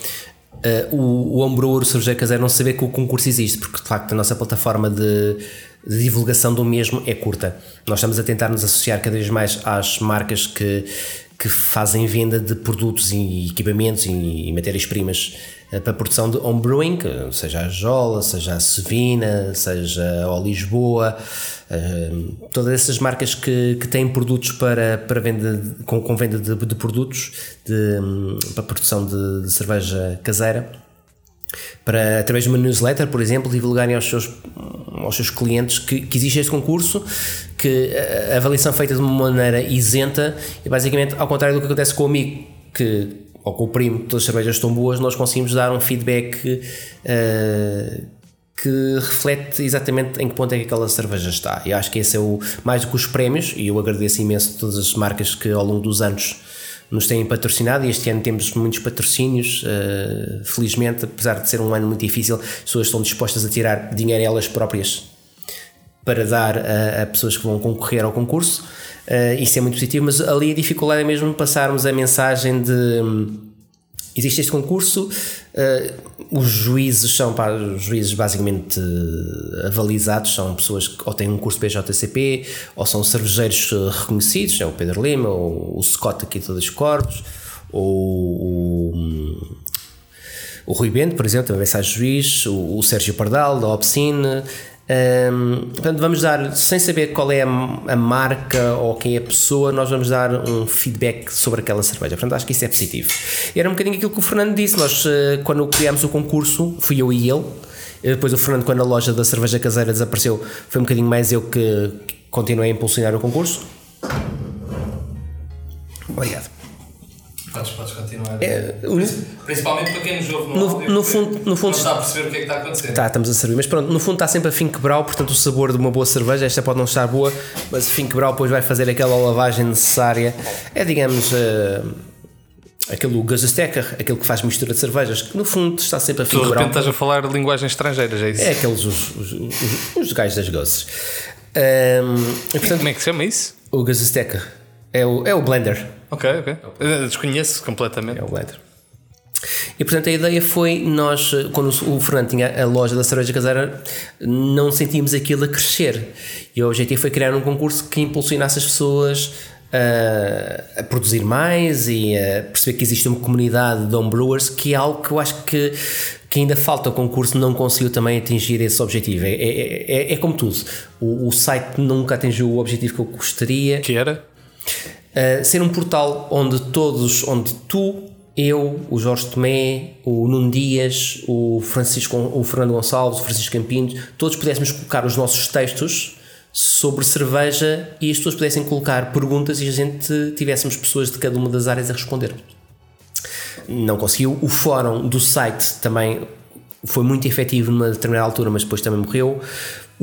S2: uh, o, o homebrewer, o cervejeiro caseiro, não saber que o concurso existe, porque de facto a nossa plataforma de, de divulgação do mesmo é curta. Nós estamos a tentar nos associar cada vez mais às marcas que, que fazem venda de produtos e equipamentos e, matérias-primas uh, para a produção de homebrewing, seja a Jola, seja a Sevina, seja a Lisboa. Uh, todas essas marcas que, que têm produtos para, para venda com, com venda de, de produtos de, hum, para produção de, de cerveja caseira para através de uma newsletter, por exemplo, divulgarem aos seus, aos seus clientes que, que existe este concurso, que a avaliação é feita de uma maneira isenta e basicamente ao contrário do que acontece com o amigo que ou com o primo, todas as cervejas estão boas, nós conseguimos dar um feedback uh, que reflete exatamente em que ponto é que aquela cerveja está. E acho que esse é o mais do que os prémios, e eu agradeço imenso todas as marcas que ao longo dos anos nos têm patrocinado e este ano temos muitos patrocínios, uh, felizmente, apesar de ser um ano muito difícil, as pessoas estão dispostas a tirar dinheiro elas próprias para dar a, a pessoas que vão concorrer ao concurso. Uh, isso é muito positivo, mas ali a dificuldade é mesmo passarmos a mensagem de, existe este concurso, uh, os juízes são os juízes basicamente uh, avalizados, são pessoas que ou têm um curso PJCP ou são cervejeiros uh, reconhecidos, é o Pedro Lima, ou o Scott aqui de todos os corpos, ou o, o Rui Bento, por exemplo, também sai juiz, o, o Sérgio Pardal, da Obscene. Um, portanto, vamos dar, sem saber qual é a, a, marca ou quem é a pessoa, nós vamos dar um feedback sobre aquela cerveja. Portanto, acho que isso é positivo. Era um bocadinho aquilo que o Fernando disse. Nós, eh, quando criámos o concurso, fui eu e ele. Depois, o Fernando, quando a loja da cerveja caseira desapareceu, foi um bocadinho mais eu que continuei a impulsionar o concurso. Obrigado.
S1: Podes, podes continuar.
S2: É,
S1: Principalmente para quem nos ouve no,
S2: no,
S1: áudio,
S2: no fundo, no fundo
S1: não está a perceber o que é que está a acontecer.
S2: Tá, estamos a servir, mas pronto, no fundo está sempre a Fink Brau, portanto o sabor de uma boa cerveja, esta pode não estar boa, mas o Fink Brau depois vai fazer aquela lavagem necessária. É, digamos, uh, aquele Gazestecker, aquele que faz mistura de cervejas, que no fundo está sempre a
S1: Tu
S2: Fink
S1: de
S2: Brau.
S1: repente estás a falar linguagens estrangeiras, é isso?
S2: É aqueles, os, os, os, os gajos das gozes. Um, e, portanto,
S1: Como é que se chama isso?
S2: o Gazestecker é o, é o blender.
S1: Ok, ok. Eu Desconheço completamente.
S2: É o blender. E portanto a ideia foi nós, quando o Fernando tinha a loja da cerveja caseira, não sentíamos aquilo a crescer. E o objetivo foi criar um concurso que impulsionasse as pessoas a, a produzir mais e a perceber que existe uma comunidade de homebrewers, que é algo que eu acho que, que ainda falta. O concurso não conseguiu também atingir esse objetivo. É, é, é, é como tudo. O, o site nunca atingiu o objetivo que eu gostaria.
S1: Que era?
S2: Uh, ser um portal onde todos, onde tu, eu, o Jorge Tomé, o Nuno Dias, o Francisco, o Fernando Gonçalves, o Francisco Campinho, todos pudéssemos colocar os nossos textos sobre cerveja e as pessoas pudessem colocar perguntas e a gente tivéssemos pessoas de cada uma das áreas a responder. Não conseguiu. O fórum do site também foi muito efetivo numa determinada altura, mas depois também morreu.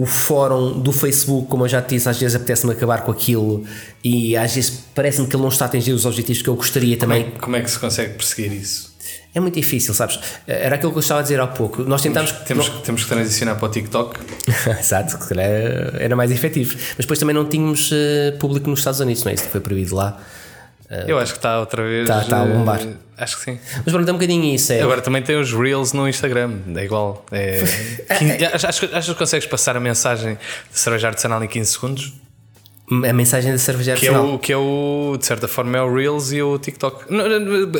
S2: O fórum do Facebook, como eu já te disse, às vezes apetece-me acabar com aquilo e às vezes parece-me que ele não está a atingir os objetivos que eu gostaria
S1: Como
S2: também.
S1: é, como é que se consegue perseguir isso?
S2: É muito difícil, sabes? Era aquilo que eu estava a dizer há pouco. Nós tentámos.
S1: Temos, temos que transicionar para o TikTok. [laughs]
S2: Exato, se calhar era mais efetivo. Mas depois também não tínhamos eh, público nos Estados Unidos, não é? Isso foi proibido lá.
S1: Eu acho que está outra vez.
S2: Tá- tá a
S1: eh,
S2: bombar.
S1: Acho que sim.
S2: Mas pronto, é um bocadinho isso. É,
S1: Agora também tem os Reels no Instagram, é igual. É, [laughs] quin- acho, acho, que- consegues passar a mensagem de cerveja artesanal em 15 segundos?
S2: a mensagem da cerveja
S1: Que é,
S2: artesanal.
S1: o, que é o, de certa forma, é o Reels e o TikTok.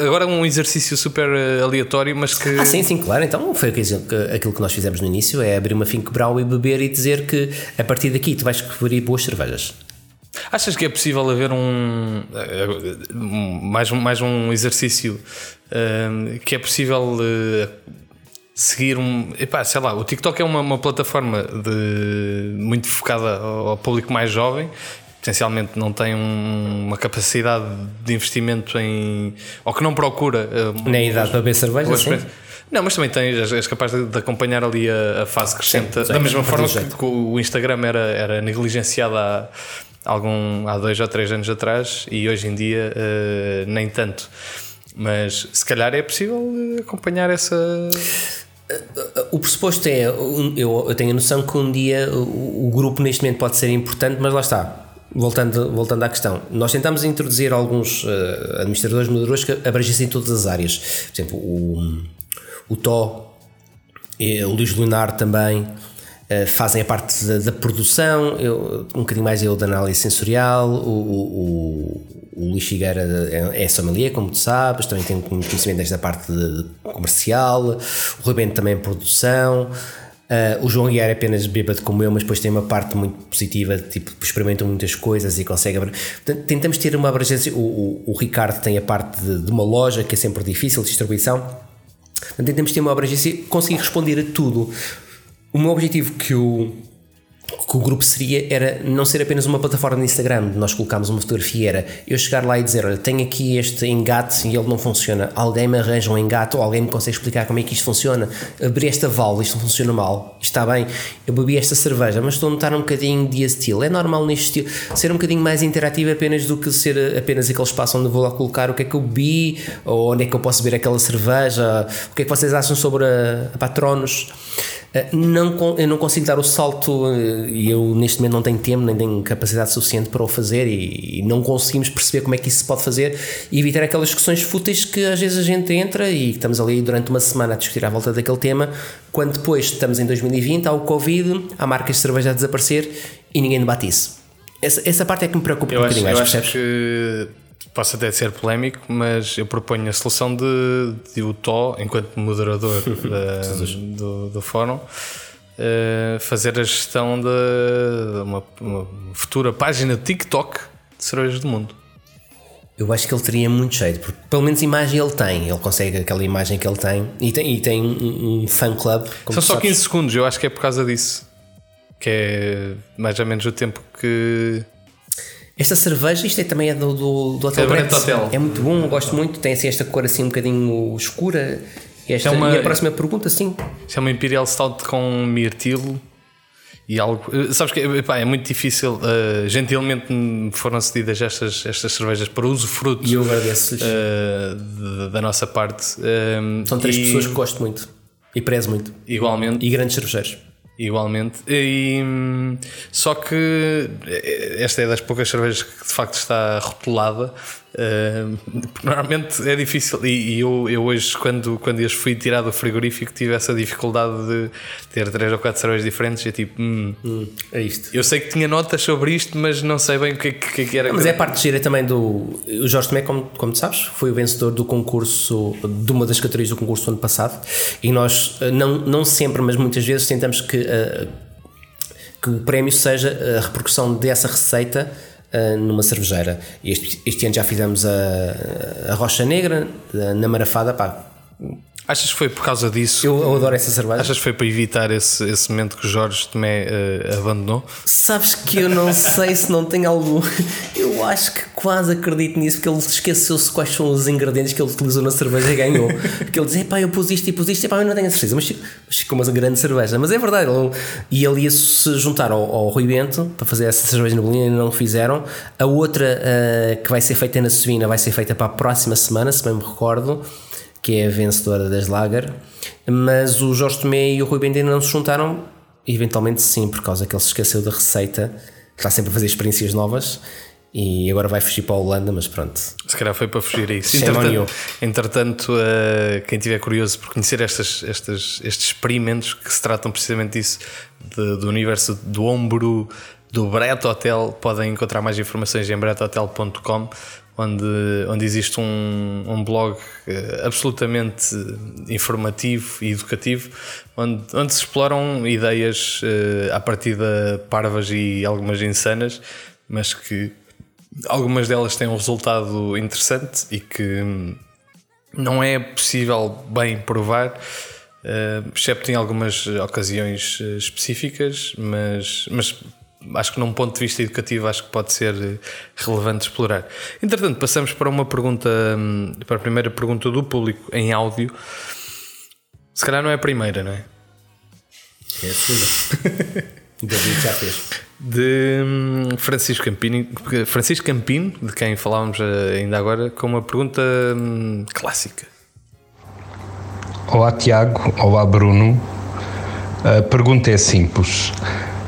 S1: Agora um exercício super eh, aleatório, mas que.
S2: Ah, sim, sim, claro. Então foi aquilo que- nós fizemos no início: é abrir uma Fink Brau e beber e dizer que a partir daqui tu vais descobrir boas cervejas.
S1: Achas que é possível haver um. mais, um mais um exercício eh, que é possível eh, seguir um. Epá, sei lá, o TikTok é uma, uma plataforma de, muito focada ao, ao público mais jovem. Potencialmente não tem um- uma capacidade de investimento em. ou que não procura. eh,
S2: Na idade para beber cerveja, sim.
S1: Não, mas também tens, és capaz de, de acompanhar ali a, a fase crescente.
S2: Sim, sim,
S1: da mesma forma que, que o Instagram era, era negligenciado há, algum, há dois ou três anos atrás e hoje em dia eh, nem tanto. Mas se calhar é possível eh, acompanhar essa.
S2: O pressuposto é, eu, tenho a noção que um dia o, grupo neste momento pode ser importante, mas lá está. Voltando, voltando à questão, nós tentamos introduzir alguns eh, administradores, moderadores que abrangessem todas as áreas. Por exemplo, o, o Tó, o Luís Leonardo também eh, fazem a parte da, da produção, eu, um bocadinho mais eu da análise sensorial, o, o, o, o Luís Figueira é, é sommelier, como tu sabes, também tem conhecimento desta parte de, de comercial, o Rui Bento também produção. Uh, o João Guiar é apenas bêbado como eu, mas depois tem uma parte muito positiva, tipo, experimentam muitas coisas e consegue. Portanto, tentamos ter uma abrangência. O, o, Ricardo tem a parte de, de uma loja que é sempre difícil, distribuição. Portanto, tentamos ter uma abrangência conseguir responder a tudo. O meu objetivo que o, que o grupo seria era não ser apenas uma plataforma de Instagram, nós colocámos uma fotografia, era eu chegar lá e dizer: Olha, tenho aqui este engate e ele não funciona. Alguém me arranja um engate ou alguém me consegue explicar como é que isto funciona. Abri esta válvula, isto funciona mal, isto está bem. Eu bebi esta cerveja, mas estou a notar um bocadinho de estilo. É normal neste estilo ser um bocadinho mais interativo apenas do que ser apenas aquele espaço onde vou lá colocar o que é que eu bebi ou onde é que eu posso beber aquela cerveja. O que é que vocês acham sobre a, a Patronos? Uh, não, eu não consigo dar o salto uh, e eu neste momento não tenho tempo nem tenho capacidade suficiente para o fazer e, e não conseguimos perceber como é que isso se pode fazer e evitar aquelas discussões fúteis que às vezes a gente entra e estamos ali durante uma semana a discutir à volta daquele tema, quando depois estamos em 2020, há o Covid, há marcas de cerveja a desaparecer e ninguém debate isso. Essa, essa parte é que me preocupa
S1: Eu
S2: um
S1: acho,
S2: bocadinho,
S1: eu
S2: acho,
S1: acho
S2: percebes?
S1: que posso até ser polémico, mas eu proponho a solução de, de o Tó, enquanto moderador [laughs] da- do, do fórum, eh, fazer a gestão de, de uma, uma futura página TikTok de cervejas do mundo.
S2: Eu acho que ele teria muito jeito, porque pelo menos imagem ele tem, ele consegue aquela imagem que ele tem e tem, e tem um, um fan club.
S1: São só
S2: sabes.
S1: 15 segundos, eu acho que é por causa disso. Que é mais ou menos o tempo que.
S2: Esta cerveja, isto é, também é do, do, do Hotel
S1: É.
S2: Brett
S1: Hotel.
S2: É muito bom, gosto muito. Tem assim esta cor assim um bocadinho escura. E, esta,
S1: É uma-
S2: e a próxima pergunta, sim.
S1: Chama Imperial Stout com mirtilo e algo. eh, Sabes que epá, é muito difícil. eh, gentilmente me foram cedidas estas, estas cervejas para uso fruto
S2: E eu agradeço-lhes.
S1: da nossa parte. eh,
S2: São três
S1: e-
S2: pessoas que gosto muito e prezo muito.
S1: Igualmente.
S2: E grandes cervejeiros.
S1: Igualmente. E, hum, só que eh, esta é das poucas cervejas que de facto está rotulada. Hum, porque [laughs] normalmente é difícil. E, e eu, eu hoje, quando, quando as fui tirar do frigorífico, tive essa dificuldade de ter três ou quatro cervejas diferentes. E é tipo, hum,
S2: É isto.
S1: eu sei que tinha notas sobre isto, mas não sei bem o que, é que, que é que era.
S2: Mas é a parte gira também do. O Jorge Tomé, como, como tu sabes, foi o vencedor do concurso, de uma das categorias do concurso do ano passado. E nós, eh, não, não sempre, mas muitas vezes, tentamos que, eh, que o prémio seja a repercussão dessa receita eh, numa cervejeira. Este, este ano já fizemos a, a Rocha Negra, na Marafada. Pá,
S1: Achas que foi por causa disso?
S2: eu, eu adoro essa cerveja.
S1: Achas que foi para evitar esse, esse momento que o Jorge Tomé eh, abandonou?
S2: Sabes que eu não sei se não tem algo. Eu acho que quase acredito nisso, porque ele esqueceu-se quais são os ingredientes que ele utilizou na cerveja e ganhou. Porque ele diz: pá, eu pus isto e pus isto, epá, eu não tenho a certeza, mas ficou- uma grande cerveja. Mas é verdade, ele- e ele ia se juntar ao, ao Rui Bento para fazer essa cerveja no Bolinha e não o fizeram. A outra eh, que vai ser feita na Suína vai ser feita para a próxima semana, se bem me recordo. Que é a vencedora das Lager, mas o Jorge Tomé e o Rui Bento ainda não se juntaram Eventualmente sim, por causa que ele se esqueceu da receita, está sempre a fazer experiências novas e agora vai fugir para a Holanda, mas pronto.
S1: Se calhar foi para fugir a isso. Entretanto, entretanto eh, quem estiver curioso por conhecer estas, estas, estes experimentos que se tratam precisamente disso, de- do universo do ombro do Brett Hotel, podem encontrar mais informações em bretthotel.com, onde, onde existe um, um blog eh, absolutamente informativo e educativo, onde, onde se exploram ideias eh, à partida parvas e algumas insanas, mas que algumas delas têm um resultado interessante e que não é possível bem provar, eh, excepto em algumas ocasiões específicas, mas, mas acho que num ponto de vista educativo acho que pode ser eh, relevante explorar. Entretanto, passamos para uma pergunta, hum, para a primeira pergunta do público em áudio. Se calhar não é a primeira, não é?
S2: É assim. [laughs] David já fez.
S1: de hum, Francisco Campino, Francisco Campino, de quem falávamos eh, ainda agora, com uma pergunta hum, clássica.
S10: Olá Tiago, olá Bruno. A pergunta é simples.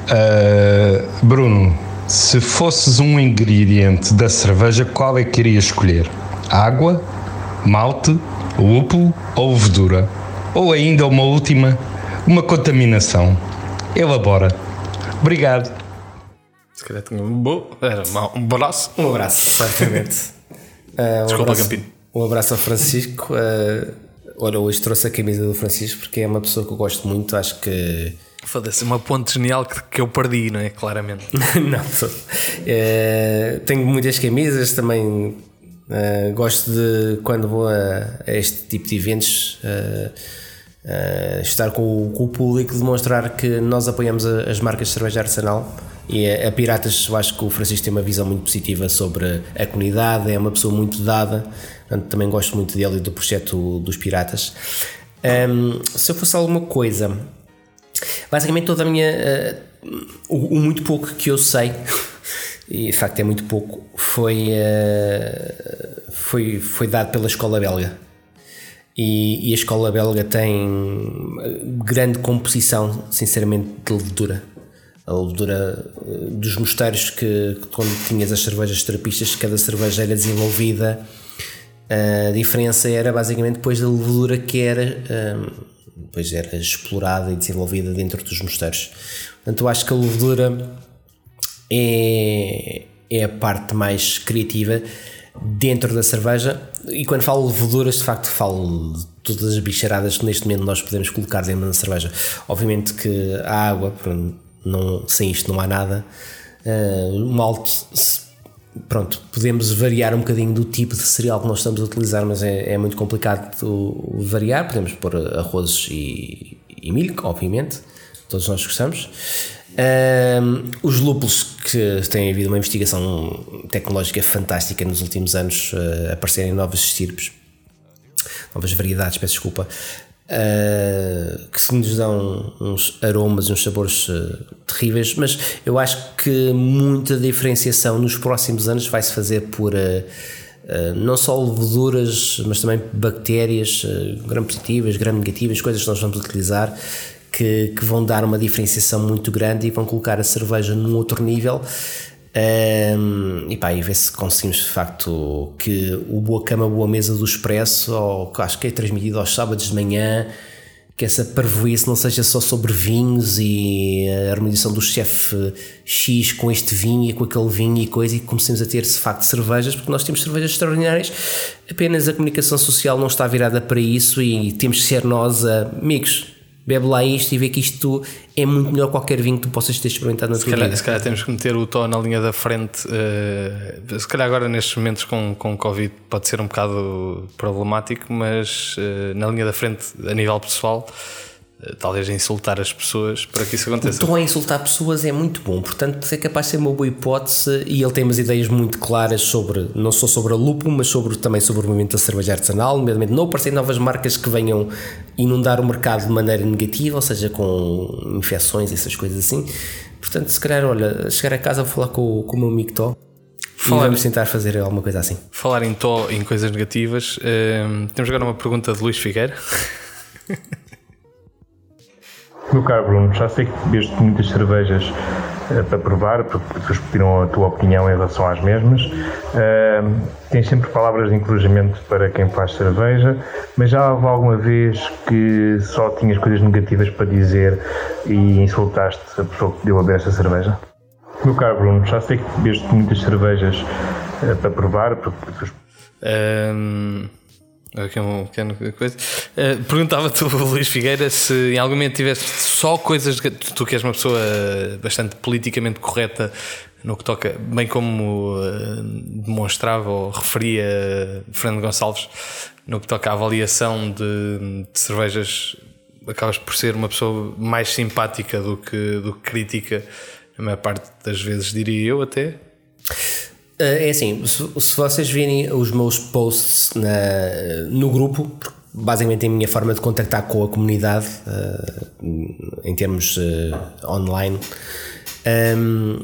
S10: Ah, Bruno, se fosses um ingrediente da cerveja, qual é que irias escolher? Água, malte, lúpulo ou levedura? Ou ainda uma última, uma contaminação? Elabora. Obrigado.
S1: Se calhar tinha um bom, era mau- um braço.
S2: Um abraço, certamente. [laughs] Ah, um
S1: Desculpa,
S2: abraço,
S1: Campino.
S2: Um abraço ao Francisco. Ah, olha, hoje trouxe a camisa do Francisco porque é uma pessoa que eu gosto muito. Acho que.
S1: Foda-se, uma ponte genial que, que eu perdi, não é? Claramente. [laughs]
S2: não, Eh, tenho muitas camisas também. eh, gosto de quando vou a, a este tipo de eventos eh, eh, estar com o, com o público, demonstrar que nós apoiamos a- as marcas de cerveja artesanal e a, a Piratas. Eu acho que o Francisco tem uma visão muito positiva sobre a comunidade, é uma pessoa muito dada, portanto, também gosto muito dele e do projeto dos Piratas. Ahm, se eu fosse alguma coisa, basicamente toda a minha. eh, o, o muito pouco que eu sei, [laughs] e de facto é muito pouco, foi, eh, foi, foi dado pela escola belga. E, e a escola belga tem grande composição, sinceramente, de levedura. A levedura eh, dos mosteiros que, que quando tinhas as cervejas terapistas, cada cerveja era desenvolvida. A diferença era basicamente depois da levedura que era, depois era explorada e desenvolvida dentro dos mosteiros. Portanto, eu acho que a levedura é, é a parte mais criativa dentro da cerveja. E quando falo leveduras, de facto, falo de todas as bicharadas que neste momento nós podemos colocar dentro da cerveja. Obviamente que a água, não, sem isto não há nada. Uh, o malte, pronto, podemos variar um bocadinho do tipo de cereal que nós estamos a utilizar, mas é, é muito complicado variar. Podemos pôr arrozes e, e milho, obviamente, todos nós gostamos. Um, os lúpulos que têm havido uma investigação tecnológica fantástica nos últimos anos uh, aparecerem novas estirpes, novas variedades, peço desculpa, uh, que nos dão uns aromas uns sabores uh, terríveis, mas eu acho que muita diferenciação nos próximos anos vai se fazer por não só leveduras, mas também bactérias gram positivas, gram negativas, coisas que nós vamos utilizar que, que, vão dar uma diferenciação muito grande e vão colocar a cerveja num outro nível. Um, e pá, e ver se conseguimos de facto que o Boa Cama, Boa Mesa do Expresso, ou que acho que é transmitido aos sábados de manhã, que essa parvoíce não seja só sobre vinhos e a harmonização do chefe X com este vinho e com aquele vinho e coisa, e comecemos a ter de facto cervejas, porque nós temos cervejas extraordinárias, apenas a comunicação social não está virada para isso e temos que ser nós, amigos bebe lá isto e vê que isto é muito melhor que qualquer vinho que tu possas ter experimentado na
S1: se
S2: tua
S1: calhar,
S2: vida.
S1: Se calhar temos que meter o Tó na linha da frente. Uh, se calhar agora nestes momentos com, com Covid pode ser um bocado problemático, mas uh, na linha da frente a nível pessoal talvez insultar as pessoas para que isso aconteça.
S2: O tom a insultar pessoas é muito bom, portanto é capaz de ser uma boa hipótese e ele tem umas ideias muito claras sobre, não só sobre a lúpulo, mas sobre, também sobre o movimento da cerveja artesanal, nomeadamente não aparecer novas marcas que venham inundar o mercado de maneira negativa, ou seja, com infecções e essas coisas assim. Portanto, se calhar, olha, chegar a casa vou falar com, com o meu amigo Tó falar, e vamos tentar fazer alguma coisa assim.
S1: Falar em Tó, em coisas negativas, uh, temos agora uma pergunta de Luís Figueira. [laughs]
S10: Meu caro Bruno, já sei que bebeste muitas cervejas uh, para provar, porque as pessoas pediram a tua opinião em relação às mesmas. Uh, tens sempre palavras de encorajamento para quem faz cerveja, mas já houve alguma vez que só tinhas coisas negativas para dizer e insultaste a pessoa que deu a beber essa cerveja? Meu caro Bruno, já sei que bebeste muitas cervejas uh, para provar, porque as pessoas.
S1: Um Aqui é uma pequena coisa. Uh, Perguntava-te, [laughs] Luís Figueira, se em algum momento tiveste só coisas. Tu que és uma pessoa bastante politicamente correta no que toca, bem como uh, demonstrava ou referia Fernando Gonçalves, no que toca à avaliação de, de, cervejas, acabas por ser uma pessoa mais simpática do que, do que crítica, a maior parte das vezes, diria eu até.
S2: Eh, é assim, se, se, vocês virem os meus posts na, no grupo, basicamente é a minha forma de contactar com a comunidade uh, em termos uh, online. Um,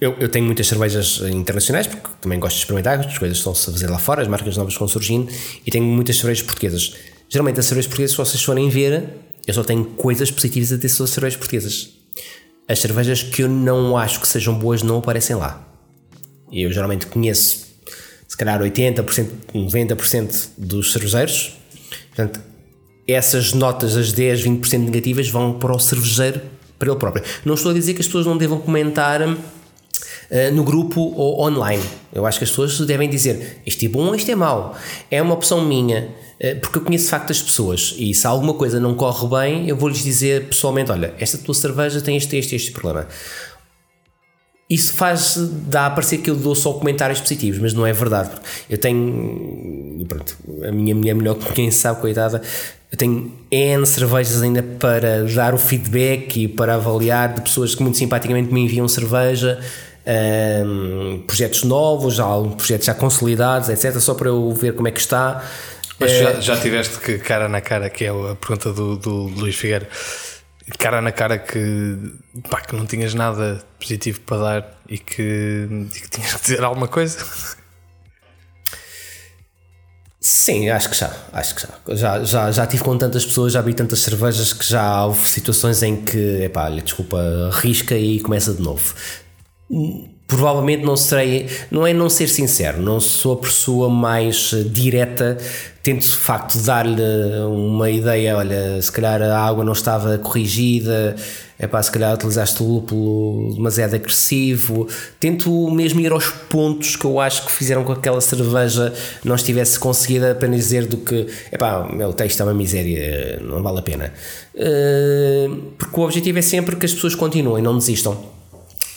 S2: eu, eu, tenho muitas cervejas internacionais porque também gosto de experimentar, as coisas estão-se a fazer lá fora, as marcas novas vão surgindo e tenho muitas cervejas portuguesas. Geralmente as cervejas portuguesas, se vocês forem ver, eu só tenho coisas positivas a dizer sobre as cervejas portuguesas. As cervejas que eu não acho que sejam boas não aparecem lá. Eu geralmente conheço, se calhar, 80%, 90% dos cervejeiros. Portanto, essas notas, as 10, 20% negativas, vão para o cervejeiro, para ele próprio. Não estou a dizer que as pessoas não devam comentar uh, no grupo ou online. Eu acho que as pessoas devem dizer isto é bom, isto é mau. É uma opção minha, uh, porque eu conheço de facto as pessoas e se alguma coisa não corre bem, eu vou-lhes dizer pessoalmente: olha, esta tua cerveja tem este, este, este problema isso faz dá a parecer que eu dou só comentários positivos, mas não é verdade. Eu tenho, pronto, a minha mulher melhor que quem sabe, coitada, eu tenho N cervejas ainda para dar o feedback e para avaliar de pessoas que muito simpaticamente me enviam cerveja, um, projetos novos, já, projetos já consolidados, etc., só para eu ver como é que está.
S1: Mas já, eh, já tiveste que cara na cara, que é a pergunta do, do Luís Figueiredo cara na cara que, pá, que não tinhas nada positivo para dar e que, e que tinhas que dizer alguma coisa?
S2: Sim, acho que já, acho que já. Já, já, já tive com tantas pessoas, já vi tantas cervejas que já houve situações em que, epá, olha, desculpa, risca e começa de novo. Provavelmente não serei, não é não ser sincero, não sou a pessoa mais eh, direta, tento de facto dar-lhe uma ideia, olha, se calhar a água não estava corrigida, é pá, se calhar utilizaste o lúpulo demasiado agressivo. Tento mesmo ir aos pontos que eu acho que fizeram com que aquela cerveja não estivesse conseguida apenas dizer do que, é pá, meu texto é uma miséria, não vale a pena. Uh, porque o objetivo é sempre que as pessoas continuem, não desistam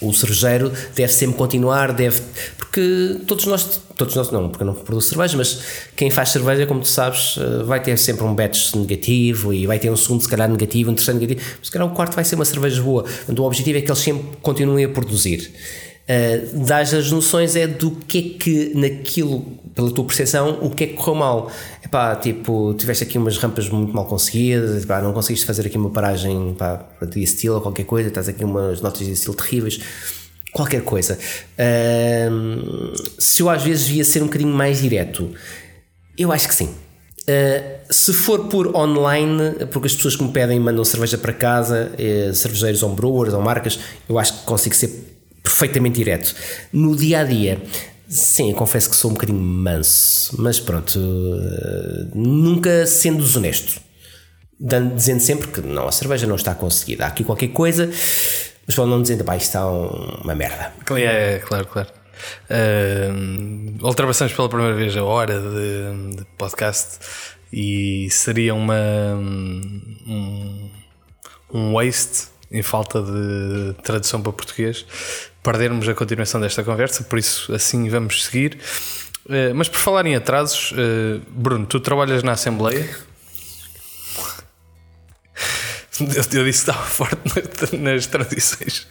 S2: o cerejeiro deve sempre continuar, deve. Porque todos nós, todos nós não, porque eu não produzo cerveja, mas quem faz cerveja, como tu sabes, eh, vai ter sempre um batch negativo e vai ter um segundo, se calhar, negativo, um terceiro negativo, mas se calhar o quarto vai ser uma cerveja boa. O objetivo é que eles sempre continuem a produzir. Uh, dás as noções é do que é que naquilo, pela tua percepção, o que é que correu mal. Epá, tipo, tiveste aqui umas rampas muito mal conseguidas, epá, não conseguiste fazer aqui uma paragem para de estilo ou qualquer coisa, estás aqui umas notas de estilo terríveis, qualquer coisa. Uh, se eu às vezes via ser um bocadinho mais direto, eu acho que sim. Uh, se for por online, porque as pessoas que me pedem mandam cerveja para casa, cervejeiros ou brewers ou marcas, eu acho que consigo ser perfeitamente direto. No dia a dia, sim, confesso que sou um bocadinho manso, mas pronto, uh, nunca sendo desonesto. Dando, dizendo sempre que não, a cerveja não está conseguida. Há aqui qualquer coisa, mas só não dizendo, pá, isto está uma merda.
S1: É, claro, claro. Uh, ultrapassamos pela primeira vez a hora de, de podcast e seria uma um, um waste em falta de tradução para português perdermos a continuação desta conversa, por isso assim vamos seguir. Uh, mas por falar em atrasos, uh, Bruno, tu trabalhas na Assembleia? Eu, eu disse que estava forte nas, tradições.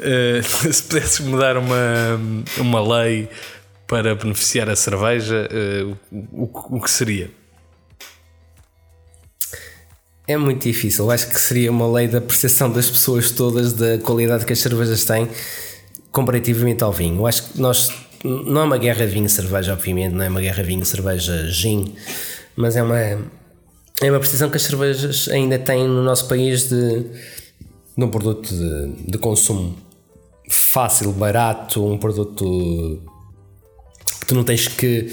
S1: Uh, se pudesses mudar uma, uma lei para beneficiar a cerveja, o, o, o que seria?
S2: É muito difícil. Acho que seria uma lei da percepção das pessoas todas da qualidade que as cervejas têm comparativamente ao vinho. Eu acho que nós. Não é uma guerra vinho-cerveja, obviamente, não é uma guerra vinho-cerveja-gin, mas é uma. É uma percepção que as cervejas ainda têm no nosso país de, de um produto de, de consumo fácil, barato, um produto que tu não tens que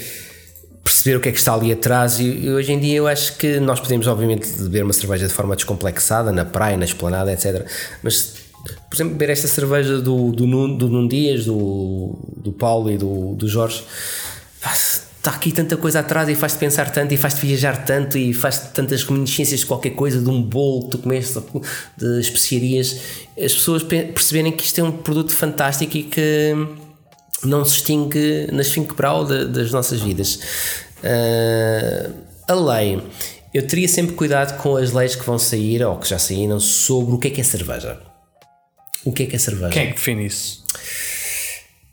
S2: perceber o que é que está ali atrás e, hoje em dia eu acho que nós podemos obviamente beber uma cerveja de forma descomplexada na praia, na esplanada, etc. Mas por exemplo, beber esta cerveja do, do, Nuno, do Nuno Dias, do, do Paulo e do, do Jorge, está aqui tanta coisa atrás e faz-te pensar tanto e faz-te viajar tanto e faz-te tantas reminiscências de qualquer coisa, de um bolo que tu comeste, de especiarias, as pessoas perceberem que isto é um produto fantástico e que não se extingue nas cinco brau das nossas vidas. Uh, a lei. Eu teria sempre cuidado com as leis que vão sair ou que já saíram sobre o que é que é cerveja. O que é que é cerveja?
S1: Quem é que define isso?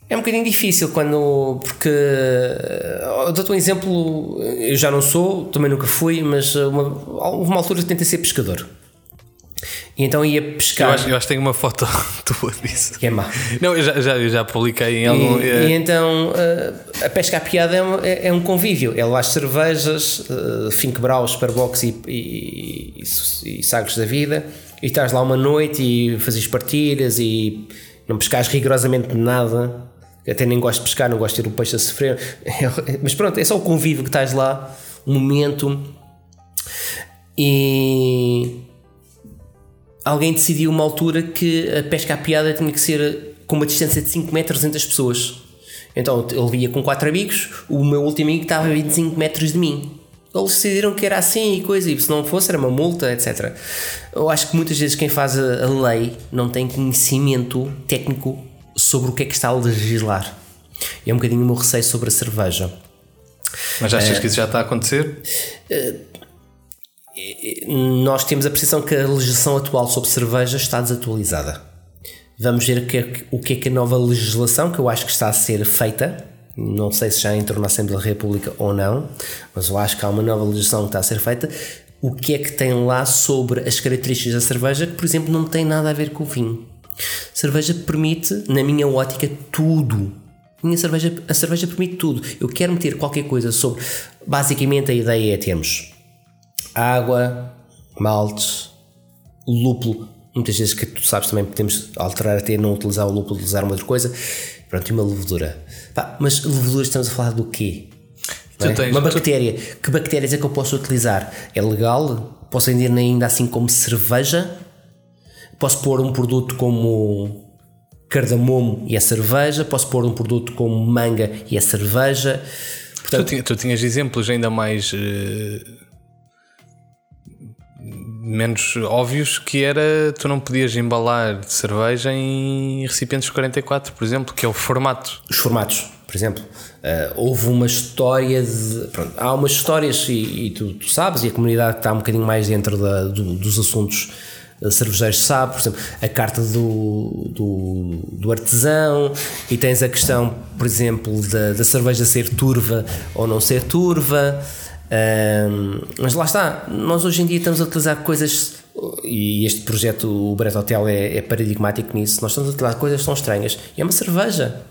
S2: É um bocadinho difícil quando. Porque. Eu dou-te um exemplo. Eu já não sou, também nunca fui, mas uma, houve uma altura que tentei ser pescador. E então ia pescar.
S1: Eu acho, eu acho que tenho uma foto [laughs] tua disso.
S2: Que é má.
S1: Não, eu já, já, eu já publiquei em algum.
S2: E, e então uh, a pesca à piada é um, é, é um convívio. É lá as cervejas, uh, Brau, Superbox e, e, e, e sagres da vida. E estás lá uma noite e fazes partilhas e não pescas rigorosamente nada. Até nem gosto de pescar, não gosto de ter o peixe a sofrer. [laughs] Mas pronto, é só o convívio que estás lá, um momento. E alguém decidiu uma altura que a pesca à piada tinha que ser com uma distância de 5 metros entre as pessoas. Então ele via com 4 amigos, o meu último amigo estava a 25 metros de mim. Eles decidiram que era assim e coisa, e se não fosse era uma multa, etc. Eu acho que muitas vezes quem faz a, lei não tem conhecimento técnico sobre o que é que está a legislar. É um bocadinho o meu receio sobre a cerveja.
S1: Mas achas uh, que isso já está a acontecer?
S2: Nós temos a percepção que a legislação atual sobre cerveja está desatualizada. Vamos ver o que, é, que é que a nova legislação, que eu acho que está a ser feita, não sei se já entrou na Assembleia da República ou não, mas eu acho que há uma nova legislação que está a ser feita. O que é que tem lá sobre as características da cerveja que, por exemplo, não tem nada a ver com o vinho? Cerveja permite, na minha ótica, tudo. Minha cerveja, a cerveja permite tudo. Eu quero meter qualquer coisa sobre. Basicamente, a ideia é termos água, maltes, lúpulo. Muitas vezes que tu sabes também podemos alterar até não utilizar o lúpulo, utilizar uma outra coisa. Pronto, e uma levedura. Pá, mas levedura estamos a falar do quê? É?
S1: Tu tens-
S2: uma
S1: tu-
S2: bactéria. Que bactérias é que eu posso utilizar? É legal? Posso vender ainda assim como cerveja? Posso pôr um produto como cardamomo e é cerveja? Posso pôr um produto como manga e é cerveja?
S1: Tu,
S2: Portanto,
S1: tinha- tu tinhas exemplos ainda mais eh, menos óbvios que era tu não podias embalar cerveja em recipientes 44, por exemplo, que é o formato.
S2: os formatos, por exemplo. Uh, houve uma história de. pronto, há umas histórias, e, e tu, tu sabes, e a comunidade que está um bocadinho mais dentro da- do- dos assuntos uh, cervejeiros sabe, por exemplo, a carta do, do, do artesão, e tens a questão, por exemplo, da, da cerveja ser turva ou não ser turva. Um, mas lá está, nós hoje em dia estamos a utilizar coisas e este projeto, o Brett Hotel, é, é paradigmático nisso. Nós estamos a utilizar coisas tão estranhas. E é uma cerveja.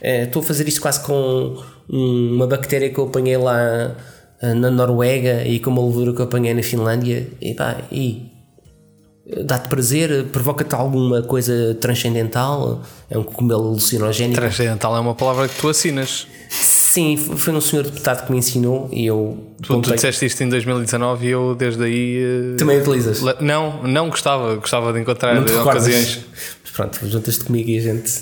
S2: É, estou a fazer isto quase com um- uma bactéria que eu apanhei lá ah, na Noruega e com uma levura que eu apanhei na Finlândia. E pá, e dá-te prazer, provoca-te alguma coisa transcendental, é um cogumelo alucinogénico.
S1: Transcendental é uma palavra que tu assinas.
S2: Sim, foi um senhor deputado que me ensinou e eu.
S1: Tu, tu disseste isto em 2019 e eu desde aí. eh,
S2: Também utilizas?
S1: Não, não gostava, gostava de encontrar ocasiões.
S2: Mas pronto, juntas-te comigo e a gente.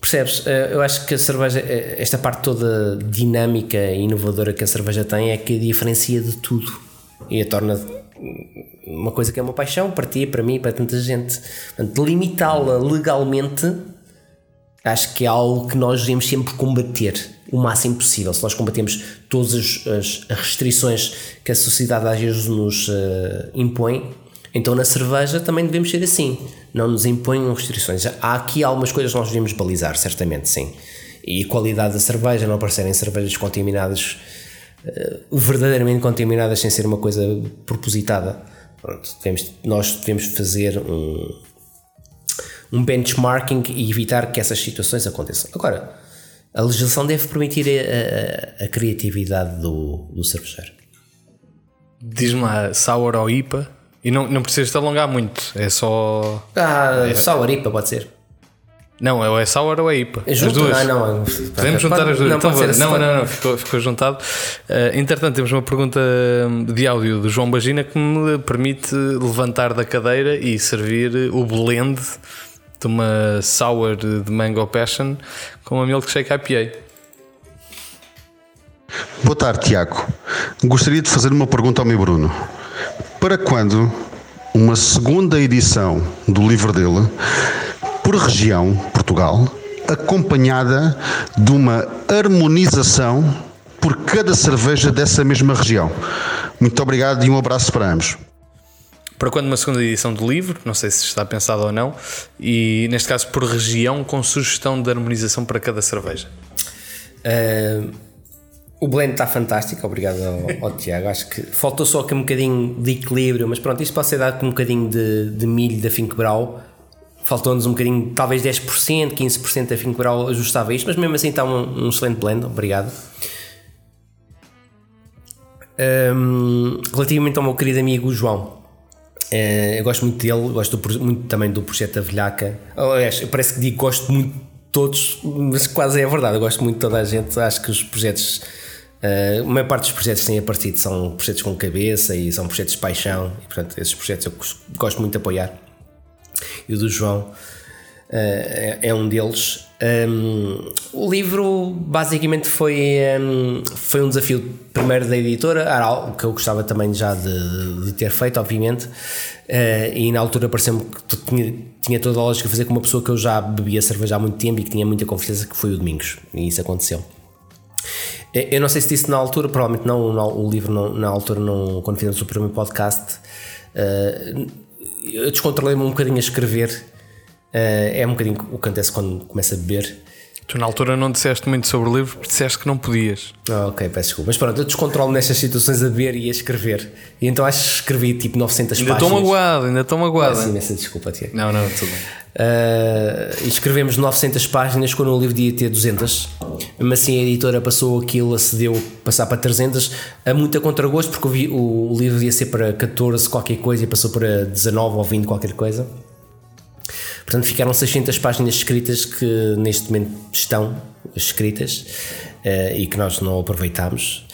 S2: Percebes? Eh, Eu acho que a cerveja, eh, esta parte toda dinâmica e inovadora que a cerveja tem é que a diferencia de tudo e a torna uma coisa que é uma paixão para ti, para mim, para tanta gente. Portanto, limitá-la legalmente acho que é algo que nós devemos sempre combater o máximo possível. Se nós combatemos todas as, restrições que a sociedade às vezes nos eh, impõe, então na cerveja também devemos ser assim. Não nos imponham restrições. Há aqui algumas coisas que nós devemos balizar, certamente, sim. E a qualidade da cerveja, não aparecerem cervejas contaminadas, eh, verdadeiramente contaminadas, sem ser uma coisa propositada. Pronto, devemos- nós devemos fazer um, um benchmarking e evitar que essas situações aconteçam. Agora, a legislação deve permitir a, a- a criatividade do, do cervejeiro.
S1: Diz-me lá, sour ou IPA? E não, não precisas te alongar muito, é só.
S2: Ah, só a IPA pode ser.
S1: Não, ou é sour ou é IPA.
S2: É
S1: as
S2: junto?
S1: duas.
S2: Ah, não.
S1: Podemos juntar as duas.
S2: Não,
S1: Então, não,
S2: pode-
S1: não, não, ficou, ficou juntado. Uh, entretanto, temos uma pergunta de áudio do João Bagina que me permite levantar da cadeira e servir o blend de uma sour de mango passion com uma milkshake IPA.
S11: Boa tarde, Tiago. Gostaria de fazer uma pergunta ao meu Bruno. Para quando uma segunda edição do livro dele, por região, Portugal, acompanhada de uma harmonização por cada cerveja dessa mesma região? Muito obrigado e um abraço para ambos.
S1: Para quando uma segunda edição do livro, não sei se está pensado ou não, e neste caso por região, com sugestão de harmonização para cada cerveja.
S2: Ah, o blend está fantástico, obrigado ao, ao Tiago. Acho que faltou só aqui um bocadinho de equilíbrio, mas pronto, isto pode ser dado com um bocadinho de, de milho da Finkbrau. Faltou-nos um bocadinho, talvez 10%, 15% da Finkbrau ajustava isto, mas mesmo assim está um, um excelente blend, obrigado. Hum, relativamente ao meu querido amigo João, eu gosto muito dele, gosto do muito também do projeto da Velhaca. Aliás, parece que digo gosto muito de todos, mas quase é verdade. Eu gosto muito de toda a gente. Acho que os projetos, eh, a maior parte dos projetos que têm aparecido são projetos com cabeça e são projetos de paixão. E portanto, esses projetos eu gos- gosto muito de apoiar. E o do João eh, é, é um deles. Um, o livro basicamente foi, um, foi um desafio primeiro da editora, era algo que eu gostava também já de, de ter feito, obviamente, Eh, e na altura pareceu-me que tinha, tinha toda a lógica de fazer com uma pessoa que eu já bebia cerveja há muito tempo e que tinha muita confiança, que foi o Domingos, e isso aconteceu. Eh, Eu não sei se disse na altura, provavelmente não, não, o livro não- na altura, não, quando fizemos o primeiro podcast, eh, eu descontrolei-me um bocadinho a escrever. Eh, é um bocadinho o que acontece quando começa a beber.
S1: Tu na altura não disseste muito sobre o livro, porque disseste que não podias.
S2: Ah, ok, peço desculpa. Mas pronto, eu descontrolo nestas situações a ver e a escrever. E então acho que escrevi tipo 900
S1: Ainda
S2: páginas.
S1: estou magoado, ainda estou magoado.
S2: Peço imensa desculpa, Tiago.
S1: Não, não, tudo bem.
S2: Uh, escrevemos 900 páginas quando o livro devia ter 200. Mas assim a editora passou aquilo, acedeu passar para 300, a muito a contragosto, porque o, o livro devia ser para 14 qualquer coisa e passou para 19 ou 20 qualquer coisa. Portanto, ficaram 600 páginas escritas que neste momento estão escritas uh, e que nós não aproveitámos.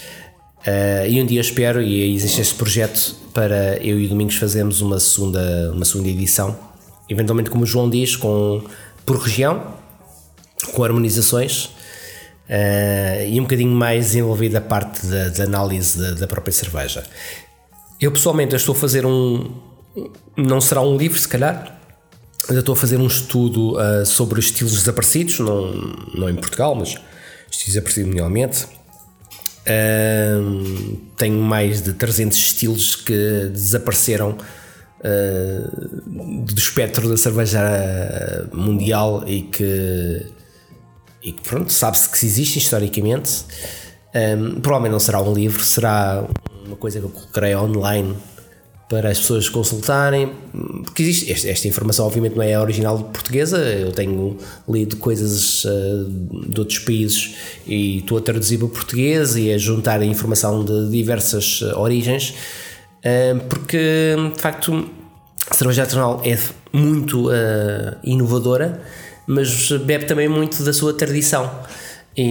S2: Uh, e um dia eu espero, e existe este projeto para eu e o Domingos fazermos uma segunda, uma segunda edição, eventualmente como o João diz, com, por região, com harmonizações uh, e um bocadinho mais envolvida a parte da, análise da, da própria cerveja. Eu pessoalmente eu estou a fazer um. Não será um livro, se calhar, eu estou a fazer um estudo uh, sobre os estilos desaparecidos, não, não em Portugal, mas estilos desaparecidos mundialmente. Um, tenho mais de 300 estilos que desapareceram uh, do espectro da cerveja mundial e que, e que pronto, sabe-se que existem historicamente. Um, provavelmente não será um livro, será uma coisa que eu colocarei online para as pessoas consultarem, porque existe esta, esta informação obviamente não é original portuguesa, eu tenho lido coisas uh, de outros países e estou a traduzir para português e a juntar a informação de diversas uh, origens, uh, porque de facto a cerveja artesanal é muito inovadora, mas bebe também muito da sua tradição. E,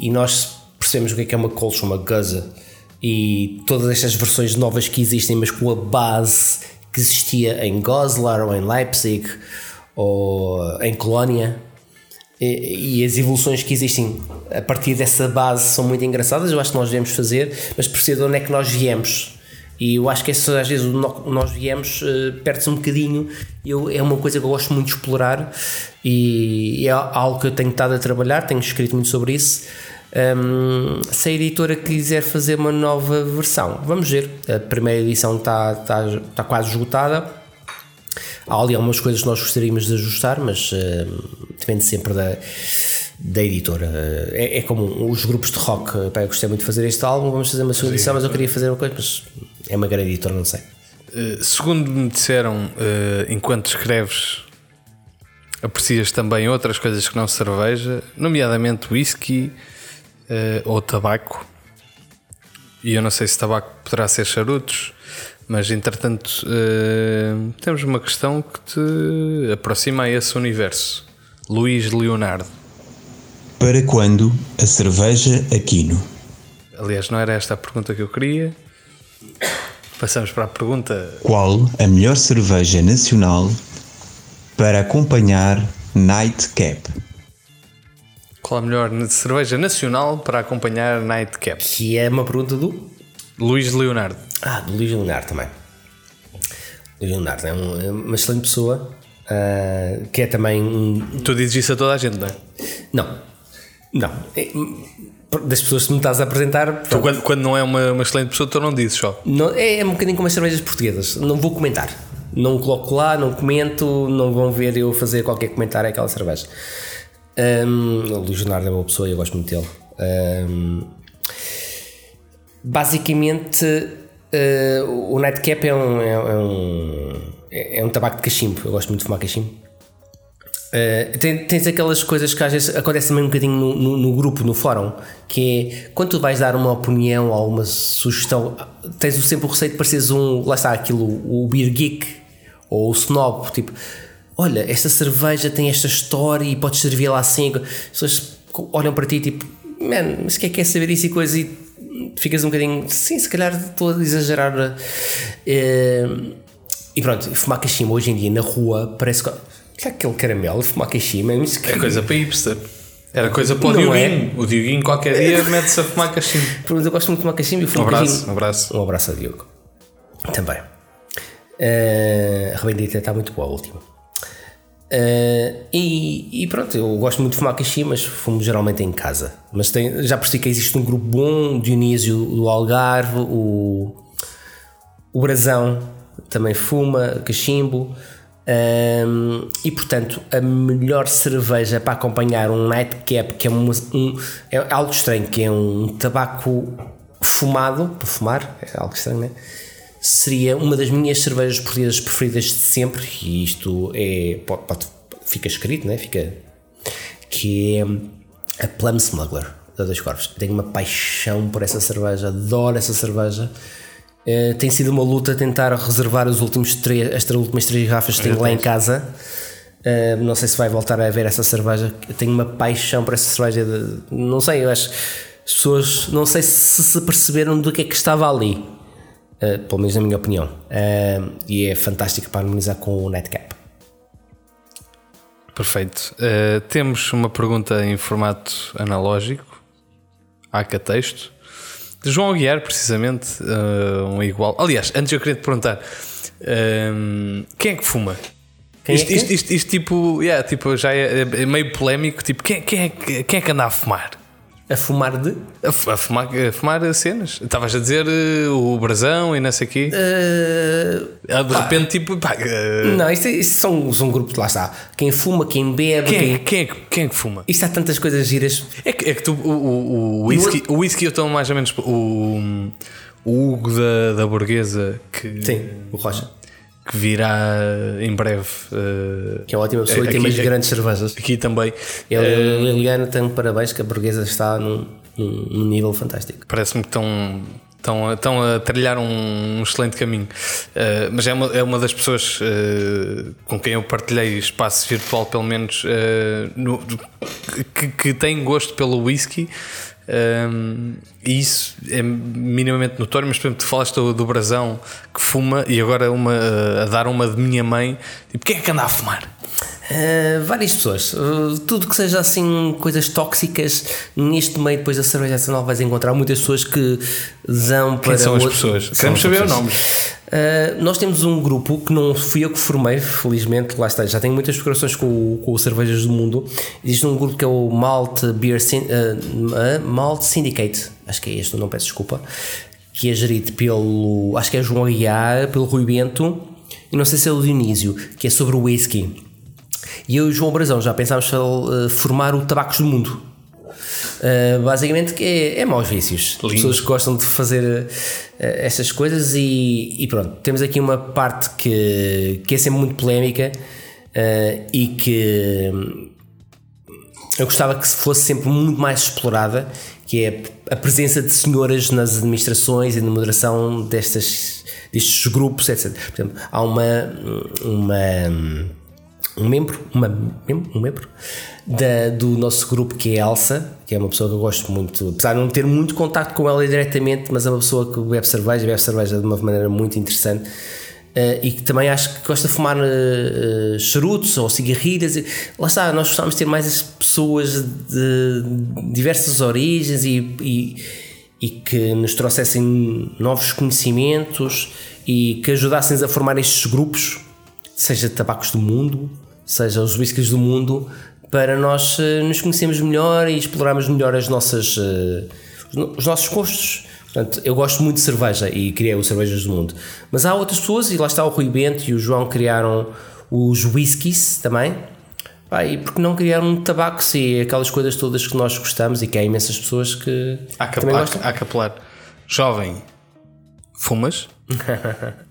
S2: e, e nós percebemos o que é, que é uma colcha, uma guza e todas estas versões novas que existem, mas com a base que existia em Goslar ou em Leipzig ou em Colónia e, e, as evoluções que existem a partir dessa base são muito engraçadas. Eu acho que nós devemos fazer, mas perceber de onde é que nós viemos. E eu acho que isso, às vezes nós viemos uh, perde-se um bocadinho. Eu, é uma coisa que eu gosto muito de explorar e é algo que eu tenho estado a trabalhar, tenho escrito muito sobre isso. Um, se a editora quiser fazer uma nova versão, vamos ver. A primeira edição está, está, está quase esgotada. Há ali algumas coisas que nós gostaríamos de ajustar, mas depende sempre da, da editora. É, é, como os grupos de rock. Pá, eu gostei muito de fazer este álbum, vamos fazer uma segunda edição, mas eu queria fazer uma coisa, mas é uma grande editora, não sei.
S1: Uh, segundo me disseram, uh, enquanto escreves, aprecias também outras coisas que não cerveja, nomeadamente whisky uh, ou tabaco. E eu não sei se tabaco poderá ser charutos, mas entretanto uh, temos uma questão que te aproxima a esse universo. Luís Leonardo.
S12: Para quando a cerveja Aquino?
S1: Aliás, não era esta a pergunta que eu queria. Passamos para a pergunta.
S12: Qual a melhor cerveja nacional para acompanhar Nightcap?
S1: Qual a melhor cerveja nacional para acompanhar Nightcap?
S2: Que é uma pergunta do
S1: Luís Leonardo.
S2: Ah, do Luís Leonardo também. Luís Leonardo é, um, é uma excelente pessoa uh, que é também um.
S1: Tu dizes isso a toda a gente, não é?
S2: Não, não. É, das pessoas que me estás a apresentar.
S1: Tu, quando, quando, não é uma, uma, excelente pessoa, tu não dizes só.
S2: Não, é, é um bocadinho como as cervejas portuguesas. Não vou comentar. Não coloco lá, não comento, não vão ver eu fazer qualquer comentário àquela cerveja. Um, o Leonardo é uma pessoa e eu gosto muito dele. Um, basicamente, uh, o Nightcap é um, é, um, é um tabaco de cachimbo. Eu gosto muito de fumar cachimbo. Uh, tens, tens aquelas coisas que às vezes acontecem também um bocadinho no, no, no, grupo, no fórum, que é quando tu vais dar uma opinião ou uma sugestão, tens sempre o receio de pareceres um, lá está aquilo, o beer geek ou o snob, tipo, olha, esta cerveja tem esta história e podes servi-la assim. As pessoas olham para ti tipo, man, mas o que é que é saber isso e coisa? E ficas um bocadinho, sim, se calhar estou a exagerar. Uh, e pronto, fumar cachimbo hoje em dia na rua parece que. é aquele caramelo, fumar cachimbo? Mas que...
S1: É coisa para hipster. Era coisa para o Dioguinho. É? O Dioguinho qualquer dia [laughs] mete-se a fumar cachimbo.
S2: Pronto, eu gosto muito de fumar cachimbo e fumo
S1: um abraço,
S2: cachimbo.
S1: Um abraço.
S2: Um abraço a Diogo. Também. Uh, a Rebendita está muito boa a última. Uh, e, e, pronto, eu gosto muito de fumar cachimbo, mas fumo geralmente em casa. Mas tem, já percebi que existe um grupo bom, Dionísio do Algarve, o, o Brasão também fuma cachimbo. Um, e portanto, a melhor cerveja para acompanhar um nightcap, que é, um, um, é algo estranho, que é um tabaco fumado, para fumar, é algo estranho, né? Seria uma das minhas cervejas portuguesas preferidas de sempre, e isto é. Pode, pode, fica escrito, né? Fica. Que é a Plum Smuggler da Dois Corvos. Tenho uma paixão por essa cerveja, adoro essa cerveja. Uh, tem sido uma luta tentar reservar os últimos três, as últimas três garrafas que tenho lá em casa. Uh, não sei se vai voltar a ver essa cerveja. Eu tenho uma paixão por essa cerveja. De, não sei, eu acho as pessoas não sei se se perceberam do que é que estava ali. Uh, pelo menos na minha opinião. e é fantástico para harmonizar com o Nightcap.
S1: Perfeito. temos uma pergunta em formato analógico, ACA texto de João Aguiar, precisamente, uh, um igual. Aliás, antes eu queria te perguntar: uh, quem é que fuma? Quem isto, é isto, isto, isto, tipo, yeah, tipo, já é, é, meio polémico. Tipo, quem, quem, é, quem é que anda a fumar?
S2: A fumar de?
S1: A, fumar, a fumar cenas. Estavas a dizer uh, o brasão e não sei o quê. Uh, de repente, tipo. Pá, uh,
S2: não, isto, isto são, são um grupo de lá está. Quem fuma, quem bebe.
S1: Quem, quem, quem, é, quem é que fuma?
S2: Isto há tantas coisas giras.
S1: É que, é que tu, o, o, o, whisky, o whisky eu estou mais ou menos. O, o Hugo da, da Burguesa que.
S2: Sim, o Rocha
S1: que virá em breve. Uh,
S2: que é uma ótima pessoa aqui, e tem umas grandes cervejas.
S1: Aqui também.
S2: Liliana, tem parabéns que a burguesa está num, num nível fantástico.
S1: Parece-me que estão. Estão, estão a trilhar um, um excelente caminho. Uh, mas é uma, é uma das pessoas uh, com quem eu partilhei espaço virtual, pelo menos, uh, no, que, que tem gosto pelo whisky. Um, e isso é minimamente notório, mas por exemplo, tu falaste do, do brasão que fuma e agora uma, a dar uma de minha mãe, tipo, quem é que anda a fumar?
S2: Uh, várias pessoas, uh, tudo que seja assim coisas tóxicas neste meio depois da cerveja nacional vais encontrar muitas pessoas que dão para
S1: Quem são as pessoas? Queremos saber os nomes.
S2: Uh, nós temos um grupo que não fui eu que formei, felizmente, lá está, já tenho muitas procurações com, com cervejas do mundo. Existe um grupo que é o Malt Beer Malt Syndicate, acho que é este, não peço desculpa, que é gerido pelo, acho que é João Aguiar, pelo Rui Bento e não sei se é o Dionísio, que é sobre o whisky. E eu e o João Brazão já pensámos uh, formar o Tabacos do Mundo. Uh, basicamente que é, é maus vícios. Lindo. As pessoas gostam de fazer uh, essas coisas e, e, pronto, temos aqui uma parte que, que é sempre muito polémica uh, e que hum, eu gostava que fosse sempre muito mais explorada, que é a presença de senhoras nas administrações e na moderação destas, destes grupos, etc. Por exemplo, há uma, uma hum, um membro, uma, um membro da, do nosso grupo que é a Elsa, que é uma pessoa que eu gosto muito, apesar de não ter muito contato com ela diretamente, mas é uma pessoa que bebe cerveja, bebe cerveja de uma maneira muito interessante. Uh, e que também acho que gosta de fumar uh, charutos ou cigarrilhas. Lá está, nós gostávamos de ter mais pessoas de diversas origens e, e, e que nos trouxessem novos conhecimentos e que ajudassem a formar estes grupos, seja de tabacos do mundo, seja os whiskies do mundo, para nós uh, nos conhecermos melhor e explorarmos melhor as nossas, uh, os nossos gostos. Portanto, eu gosto muito de cerveja e criei o Cervejas do Mundo. Mas há outras pessoas, e lá está o Rui Bento e o João criaram os whiskies também. Ah, e porque não criar um tabaco e aquelas coisas todas que nós gostamos e que há imensas pessoas que
S1: há também gostam. Há que apelar. Jovem, fumas? [laughs]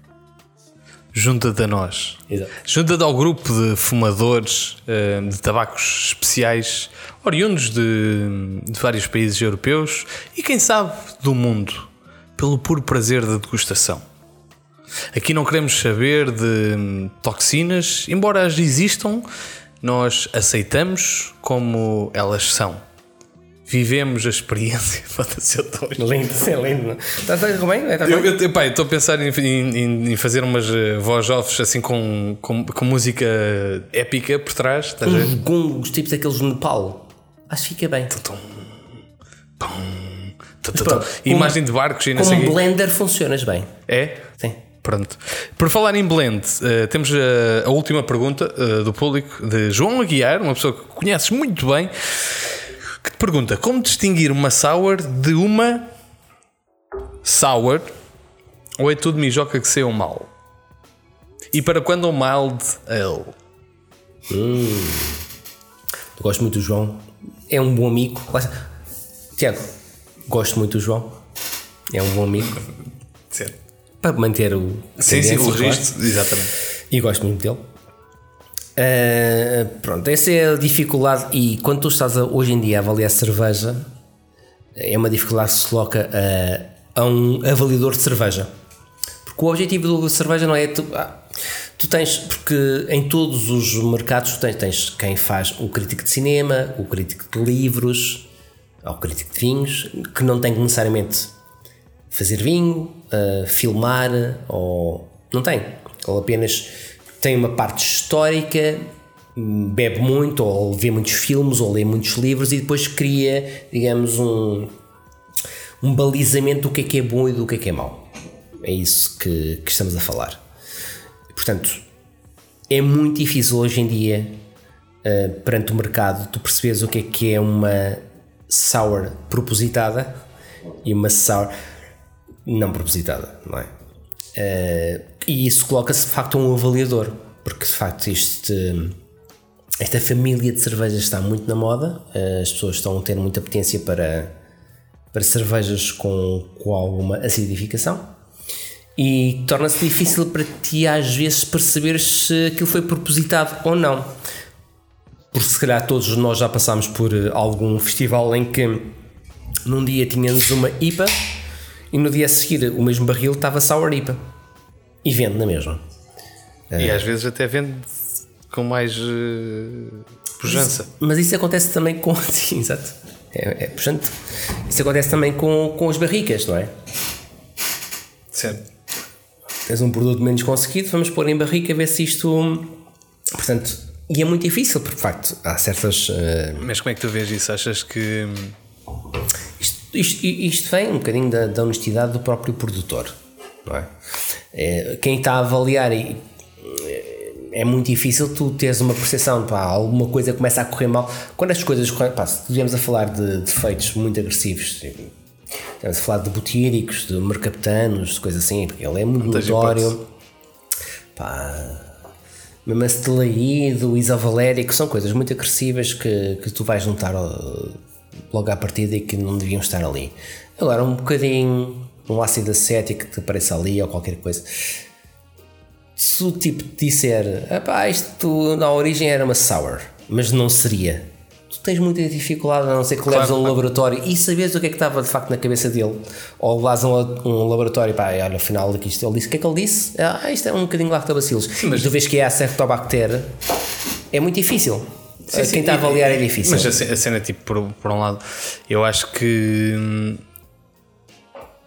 S1: junta-te a nós. Junta-te ao grupo de fumadores eh, de tabacos especiais, oriundos de, de vários países europeus e, quem sabe, do mundo, pelo puro prazer da degustação. Aqui não queremos saber de toxinas, embora as existam, nós aceitamos como elas são vivemos a experiência. [laughs] Foda-se, eu estou.
S2: Lindo, é lindo. Estás bem?
S1: Tá eu, eu, estou a pensar em, em, em, fazer umas eh, voz offs assim com, com, com música épica por trás. Estás
S2: um, com os tipos daqueles de Nepal. Acho que fica bem.
S1: Tum, pum, tum, tum, Imagem de barcos e não
S2: sei Como blender funcionas bem.
S1: É?
S2: Sim.
S1: Pronto. Por falar em blend, uh, temos a, a, última pergunta uh, do público de João Aguiar, uma pessoa que conheces muito bem que te pergunta como distinguir uma sour de uma sour ou é tudo mijoca que saiu mal? E para quando um mild ale?
S2: Hum. Eu gosto muito do João. É um bom amigo. Tiago, gosto muito do João. É um bom amigo.
S1: Certo.
S2: Para manter o.
S1: Sim, sim, o registro, exatamente.
S2: E gosto muito dele. Uh, pronto, essa é a dificuldade. E quando tu estás a, hoje em dia a avaliar cerveja, é uma dificuldade que se coloca a, a um avaliador de cerveja. Porque o objetivo da cerveja não é. Tu, ah, tu tens, porque em todos os mercados tens, tens quem faz o crítico de cinema, o crítico de livros, ou o crítico de vinhos, que não tem que necessariamente fazer vinho, uh, filmar, ou. Não tem. Ele apenas tem uma parte histórica, bebe muito, ou vê muitos filmes, ou lê muitos livros e depois cria, digamos, um, um balizamento do que é que é bom e do que é que é mau. É isso que, que estamos a falar. Portanto, é muito difícil hoje em dia, uh, perante o mercado, tu percebes o que é que é uma sour propositada e uma sour não propositada, não é? Uh, e isso coloca-se de facto a um avaliador, porque de facto este, esta família de cervejas está muito na moda, uh, as pessoas estão a ter muita potência para, para cervejas com, com alguma acidificação e torna-se difícil para ti às vezes perceber se aquilo foi propositado ou não. Porque se calhar todos nós já passámos por algum festival em que num dia tínhamos uma IPA e no dia a seguir o mesmo barril estava sour IPA e vende na mesma.
S1: E às vezes até vende com mais uh, pujança.
S2: Mas, mas, isso acontece também com. [laughs] Sim, exato. É, é puxante. Isso acontece também com, com as barricas, não é?
S1: Certo.
S2: Tens um produto menos conseguido, vamos pôr em barrica ver se isto. Portanto, e é muito difícil, porque de facto há certas. Uh...
S1: Mas como é que tu vês isso? Achas que.
S2: Isto, isto, vem um bocadinho da, da honestidade do próprio produtor. Não é? É, quem está a avaliar é, é muito difícil tu teres uma percepção, pá, alguma coisa começa a correr mal. Quando as coisas correm, pá, se estivermos a falar de defeitos muito agressivos, estamos a falar de butíricos, de mercaptanos, de coisas assim, porque ele é muito notório. Pá, mesmo acetalaído, isovalérico, são coisas muito agressivas que, que tu vais juntar logo à partida e que não deviam estar ali. Agora, um bocadinho um ácido acético que te apareça ali ou qualquer coisa. Se o tipo te disser, isto na origem era uma sour, mas não seria, tu tens muita dificuldade a não ser que claro, leves a um laboratório e sabes o que é que estava de facto na cabeça dele, ou levas a um, um laboratório, pá, olha, afinal daqui isto, ele disse, o que é que ele disse? Ah, isto é um bocadinho lactobacillus. Sim, mas tu vês que é a certobacter, é muito difícil. Sim, sim, Quem está a avaliar é difícil.
S1: Mas a cena, tipo, por, por um lado, eu acho que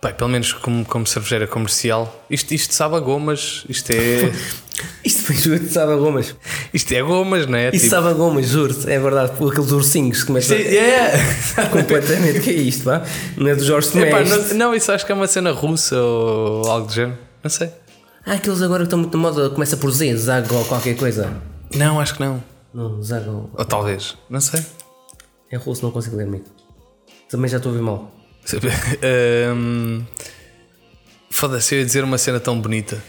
S1: Bem, pelo menos como, como cervejeira comercial, isto, isto sabe a gomas, isto é. [laughs]
S2: isto foi juro sabe a gomas.
S1: Isto é gomas, não é?
S2: Isto tipo... sabe a gomas, juro é verdade, por aqueles ursinhos que começam
S1: a. Yeah. [laughs]
S2: Completamente, que é isto, pá? Não é do Jorge Tomé.
S1: Não, não, isso acho que é uma cena russa ou algo do género, não sei.
S2: Ah, aqueles agora que estão muito na moda, começa por Z, Zago ou qualquer coisa.
S1: Não, acho que não.
S2: Não, Zago.
S1: Ou talvez, não sei.
S2: É russo, não consigo ler, amigo. Também já estou a ouvir mal. [laughs]
S1: um, Foda-se, eu ia dizer uma cena tão bonita.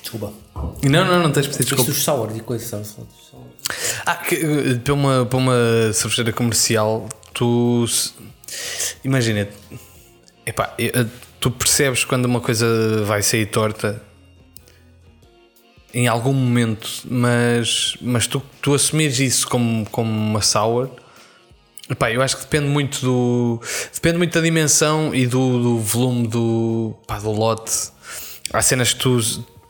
S2: Desculpa.
S1: Não, não, não tens de pedir
S2: desculpa. Isto sour e coisas, sabes?
S1: Ah, que, para, uma, para uma cervejeira comercial, tu. Imagina. Epá, tu percebes quando uma coisa vai sair torta em algum momento, mas, mas tu, tu assumires isso como, como uma sour Epá, eu acho que depende muito do. Depende muito da dimensão e do, do volume do, pá, do lote. Há cenas que tu,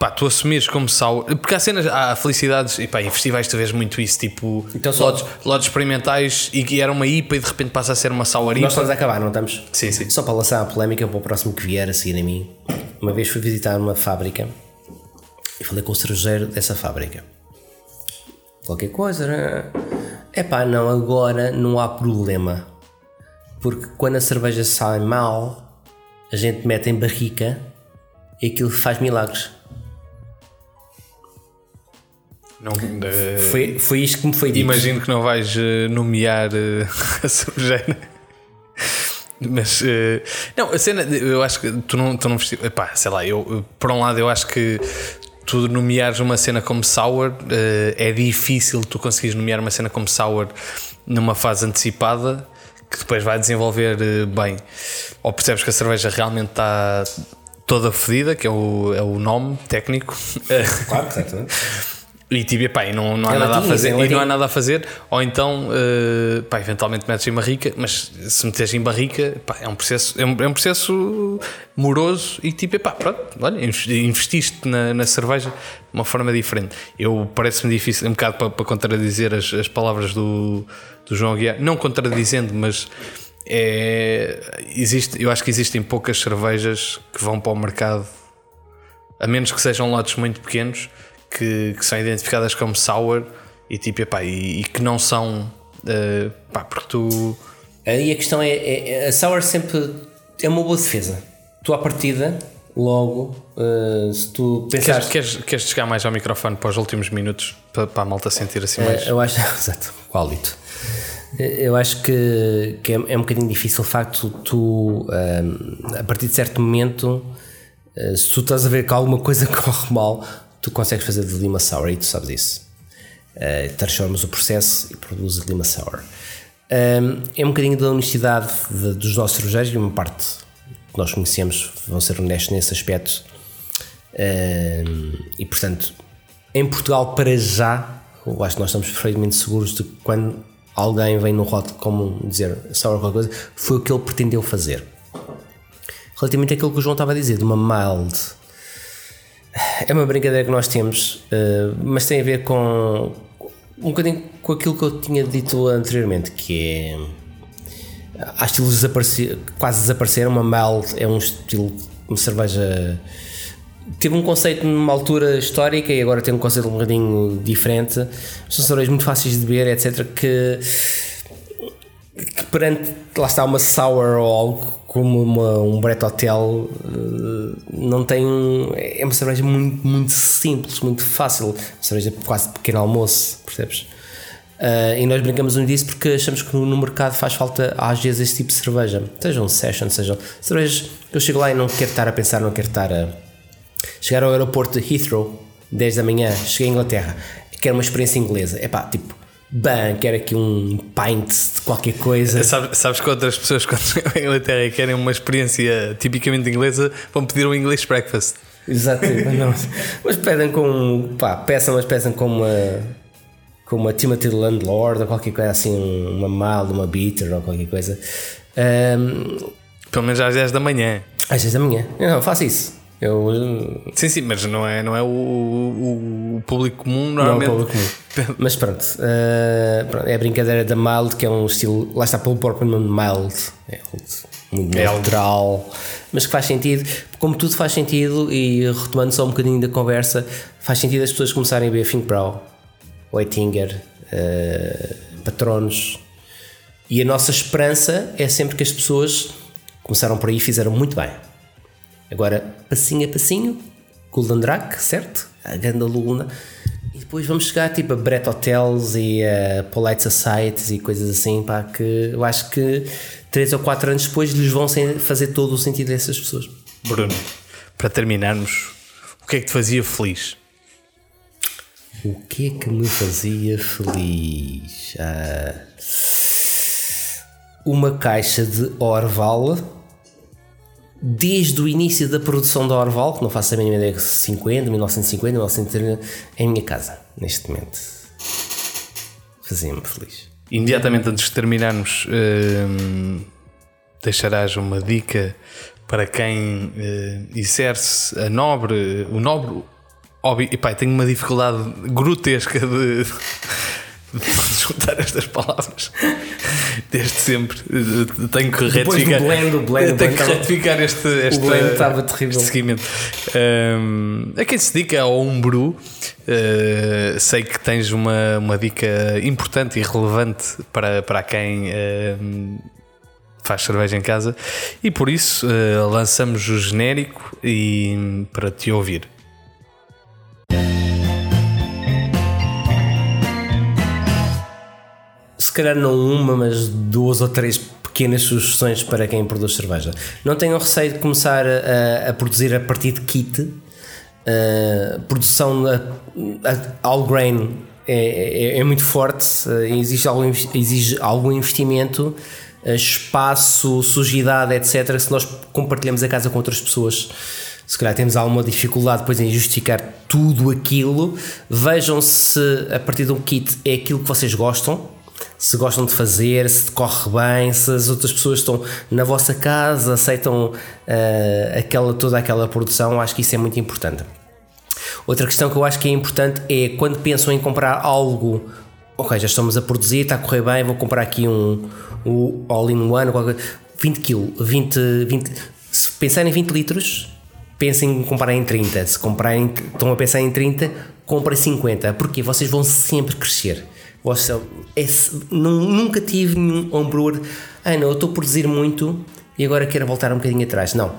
S1: pá, tu assumires como sal. Porque há cenas, há felicidades, e pá, em festivais tu vês muito isso, tipo então, lotes, lotes experimentais e que era uma IPA e de repente passa a ser uma sour IPA.
S2: Nós estamos a acabar, não estamos?
S1: Sim, sim.
S2: Só para lançar a polémica para o próximo que vier a seguir a mim. Uma vez fui visitar uma fábrica e falei com o cervejeiro dessa fábrica. Qualquer coisa, né? É pá, não, agora não há problema. Porque quando a cerveja sai mal, a gente mete em barrica e aquilo faz milagres.
S1: Não, uh,
S2: foi, foi isto que me foi dito.
S1: Imagino que não vais uh, nomear uh, [laughs] a cervejeira. Mas não, a cena, eu acho que tu não, tu não epá, sei lá, eu por um lado eu acho que tu nomeares uma cena como sour, eh, é difícil tu conseguires nomear uma cena como sour numa fase antecipada que depois vai desenvolver eh, bem. Ou percebes que a cerveja realmente está toda fedida, que é o, é o nome técnico.
S2: Claro, exatamente. [laughs]
S1: E tipo, epá, e não, não há
S2: É
S1: nada a fazer, e não há nada a fazer, ou então, eh, pá, eventualmente metes em barrica, mas se meteres em barrica, pá, é um processo, é um, é um processo moroso e tipo, epá, pronto, olha, investi- investiste na, na cerveja de uma forma diferente. Eu parece-me difícil, um bocado para, para contradizer as, as palavras do, do João Guiar, não contradizendo, mas é, existe, eu acho que existem poucas cervejas que vão para o mercado a menos que sejam lotes muito pequenos que, que são identificadas como sour e tipo, epá, e, e que não são eh, pá, porque tu
S2: Aí a questão é, é- é- a sour sempre é uma boa defesa. Tu à partida, logo, eh, se tu
S1: queres,
S2: pensares.
S1: queres, queres chegar mais ao microfone para os últimos minutos para, para a malta sentir assim mais
S2: Eh, Eu acho, [laughs] exato, qual dito. Eu acho que, que é, é um bocadinho difícil o facto tu, ehm, a partir de certo momento, eh, se tu estás a ver que alguma coisa [laughs] corre mal, tu consegues fazer de lima sour e tu sabes isso. Eh, transformas o processo e produzes lima sour. Ehm, é um bocadinho da honestidade de- dos nossos cervejeiros e uma parte que nós conhecemos vão ser honestos nesse aspecto. Ehm, e portanto, em Portugal, para já, eu acho que nós estamos perfeitamente seguros de que quando alguém vem no rótulo como dizer sour qualquer coisa, foi o que ele pretendeu fazer. Relativamente àquilo que o João estava a dizer, de uma mild, é uma brincadeira que nós temos, eh, mas tem a ver com um bocadinho com aquilo que eu tinha dito anteriormente, que é há estilos desapareci- quase desapareceram. Uma mild é um estilo, uma cerveja teve um conceito numa altura histórica e agora tem um conceito um bocadinho diferente. São cervejas muito fáceis de beber, etc. Que, que perante, lá está, uma sour ou algo como uma, um Brett Hotel, eh, não tem. um- É uma cerveja muito, muito simples, muito fácil. Uma cerveja quase pequeno almoço, percebes? Ah, e nós brincamos muito disso porque achamos que no, mercado faz falta às vezes esse tipo de cerveja. Sejam sessions, sejam cervejas eu chego lá e não quero estar a pensar, não quero estar a chegar ao aeroporto de Heathrow 10 da manhã, cheguei à Inglaterra, quero uma experiência inglesa. É pá, tipo, bam, quero aqui um pint de qualquer coisa.
S1: Sabes, sabes que outras pessoas [laughs] quando chegam à Inglaterra e querem uma experiência tipicamente inglesa vão pedir um English breakfast.
S2: Exato, mas. Mas pedem com. pá, peçam, mas peçam com uma. com uma Timothy Landlord ou qualquer coisa assim, uma mild, uma bitter ou qualquer coisa. Ahm,
S1: Pelo menos às 10 da manhã.
S2: às 6 da manhã. Eu não faço isso. Eu.
S1: Sim, sim, mas não é, não é o, o- o público comum
S2: Não é o
S1: normalmente.
S2: público comum. [laughs] Mas pronto, ah, pronto, é a brincadeira da mild, que é um estilo. Lá está pelo próprio nome mild. É muito
S1: É
S2: neutral, mas que faz sentido. Como tudo faz sentido, e retomando só um bocadinho da conversa, faz sentido as pessoas começarem a ver Finkbrau, Oettinger, ah, Patronos. E a nossa esperança é sempre que as pessoas começaram por aí e fizeram muito bem. Agora, passinho a passinho, Golden Drac, certo? A grande aluna. E depois vamos chegar tipo a Brett Hotels e a Polite Societies e coisas assim, pá, que eu acho que 3 ou 4 anos depois lhes vão fazer todo o sentido dessas pessoas.
S1: Bruno, para terminarmos, o que é que te fazia feliz?
S2: O que é que me fazia feliz? Ah, uma caixa de Orval desde o início da produção da Orval, que não faço a mínima ideia que 50, 1950, 1930, em minha casa, neste momento. Fazia-me feliz.
S1: Imediatamente antes de terminarmos, hum, deixarás uma dica para quem eh, exerce a nobre, o nobre hobby. Epá, tenho uma dificuldade grotesca de, [laughs] de juntar estas palavras desde sempre. Tenho que
S2: Depois do
S1: retificar.
S2: blend, o blend, o
S1: tenho que retificar este, este,
S2: blend estava terrível.
S1: este seguimento. Hum, a quem se dedica ao Umbru, eh, sei que tens uma, uma dica importante e relevante para, para quem hum, faz cerveja em casa e por isso eh, lançamos o genérico e para te ouvir.
S2: Calhar não uma, mas duas ou três pequenas sugestões para quem produz cerveja. Não tenham receio de começar a, a produzir a partir de kit. uh, produção a, a, all grain é, é, é muito forte, uh, exige, algum, exige algum investimento, uh, espaço, sujidade, etc. Se nós compartilhamos a casa com outras pessoas, se calhar temos alguma dificuldade depois em justificar tudo aquilo. Vejam se a partir de um kit é aquilo que vocês gostam, se gostam de fazer, se corre bem, se as outras pessoas estão na vossa casa, aceitam uh, aquela, toda aquela produção, acho que isso é muito importante. Outra questão que eu acho que é importante é quando pensam em comprar algo, ok, já estamos a produzir, está a correr bem, vou comprar aqui um, um all-in-one, 20 kg, 20, 20, se pensarem em 20 litros, pensem em comprar em 30. Se comprarem, estão a pensar em 30, comprem 50. Porque vocês vão sempre crescer. É, nunca tive nenhum homebrewer. Ah, não, eu estou a produzir muito e agora quero voltar um bocadinho atrás. Não.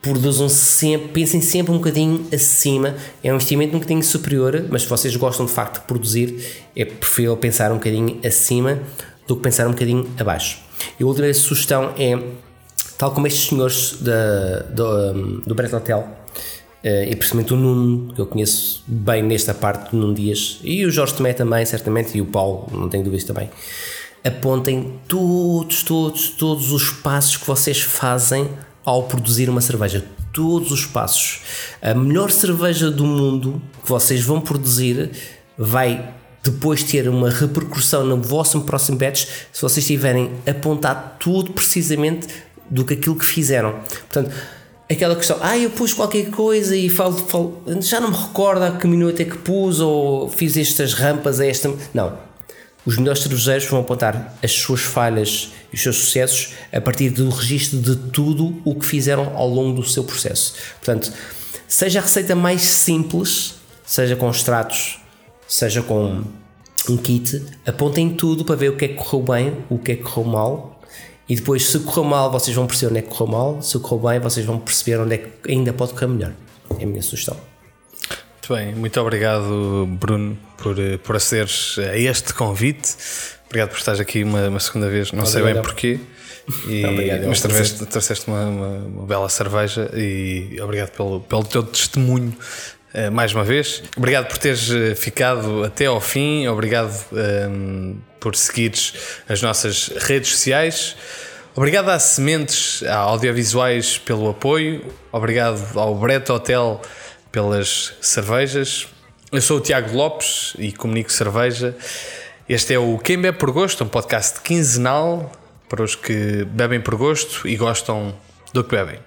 S2: Produzam sempre, pensem sempre um bocadinho acima. É um investimento um bocadinho superior, mas se vocês gostam de facto de produzir, é preferível pensar um bocadinho acima do que pensar um bocadinho abaixo. E a outra sugestão é tal como estes senhores da, do, do Brett Hotel, Uh, e principalmente o Nuno, que eu conheço bem nesta parte do Nuno Dias, e o Jorge Tomé também, certamente, e o Paulo, não tenho dúvidas também, apontem todos, todos, todos os passos que vocês fazem ao produzir uma cerveja. Todos os passos. A melhor cerveja do mundo que vocês vão produzir vai depois ter uma repercussão no vosso próximo batch se vocês tiverem apontado tudo precisamente do que aquilo que fizeram. Portanto, aquela questão, ah, eu pus qualquer coisa e falo, falo já não me recordo a que minuto é que pus ou fiz estas rampas a esta. Não. Os melhores cervejeiros vão apontar as suas falhas e os seus sucessos a partir do registro de tudo o que fizeram ao longo do seu processo. Portanto, seja a receita mais simples, seja com extratos, seja com um kit, apontem tudo para ver o que é que correu bem, o que é que correu mal e depois, se correu mal, vocês vão perceber onde é que correu mal. Se correu bem, vocês vão perceber onde é que ainda pode correr melhor. É a minha sugestão.
S1: Muito bem, muito obrigado, Bruno, por, eh, por acederes a este convite. Obrigado por estares aqui uma, uma segunda vez, não obrigado. sei bem porquê. E, obrigado, mas trouxeste, trouxeste uma, uma, uma, bela cerveja e obrigado pelo, pelo teu testemunho uh, mais uma vez. Obrigado por teres eh, ficado até ao fim, obrigado um, ehm, por seguires as nossas redes sociais. Obrigado à Sementes, à Audiovisuais pelo apoio. Obrigado ao Brett Hotel pelas cervejas. Eu sou o Tiago Lopes e comunico cerveja. Este é o Quem Bebe por Gosto, um podcast quinzenal para os que bebem por gosto e gostam do que bebem.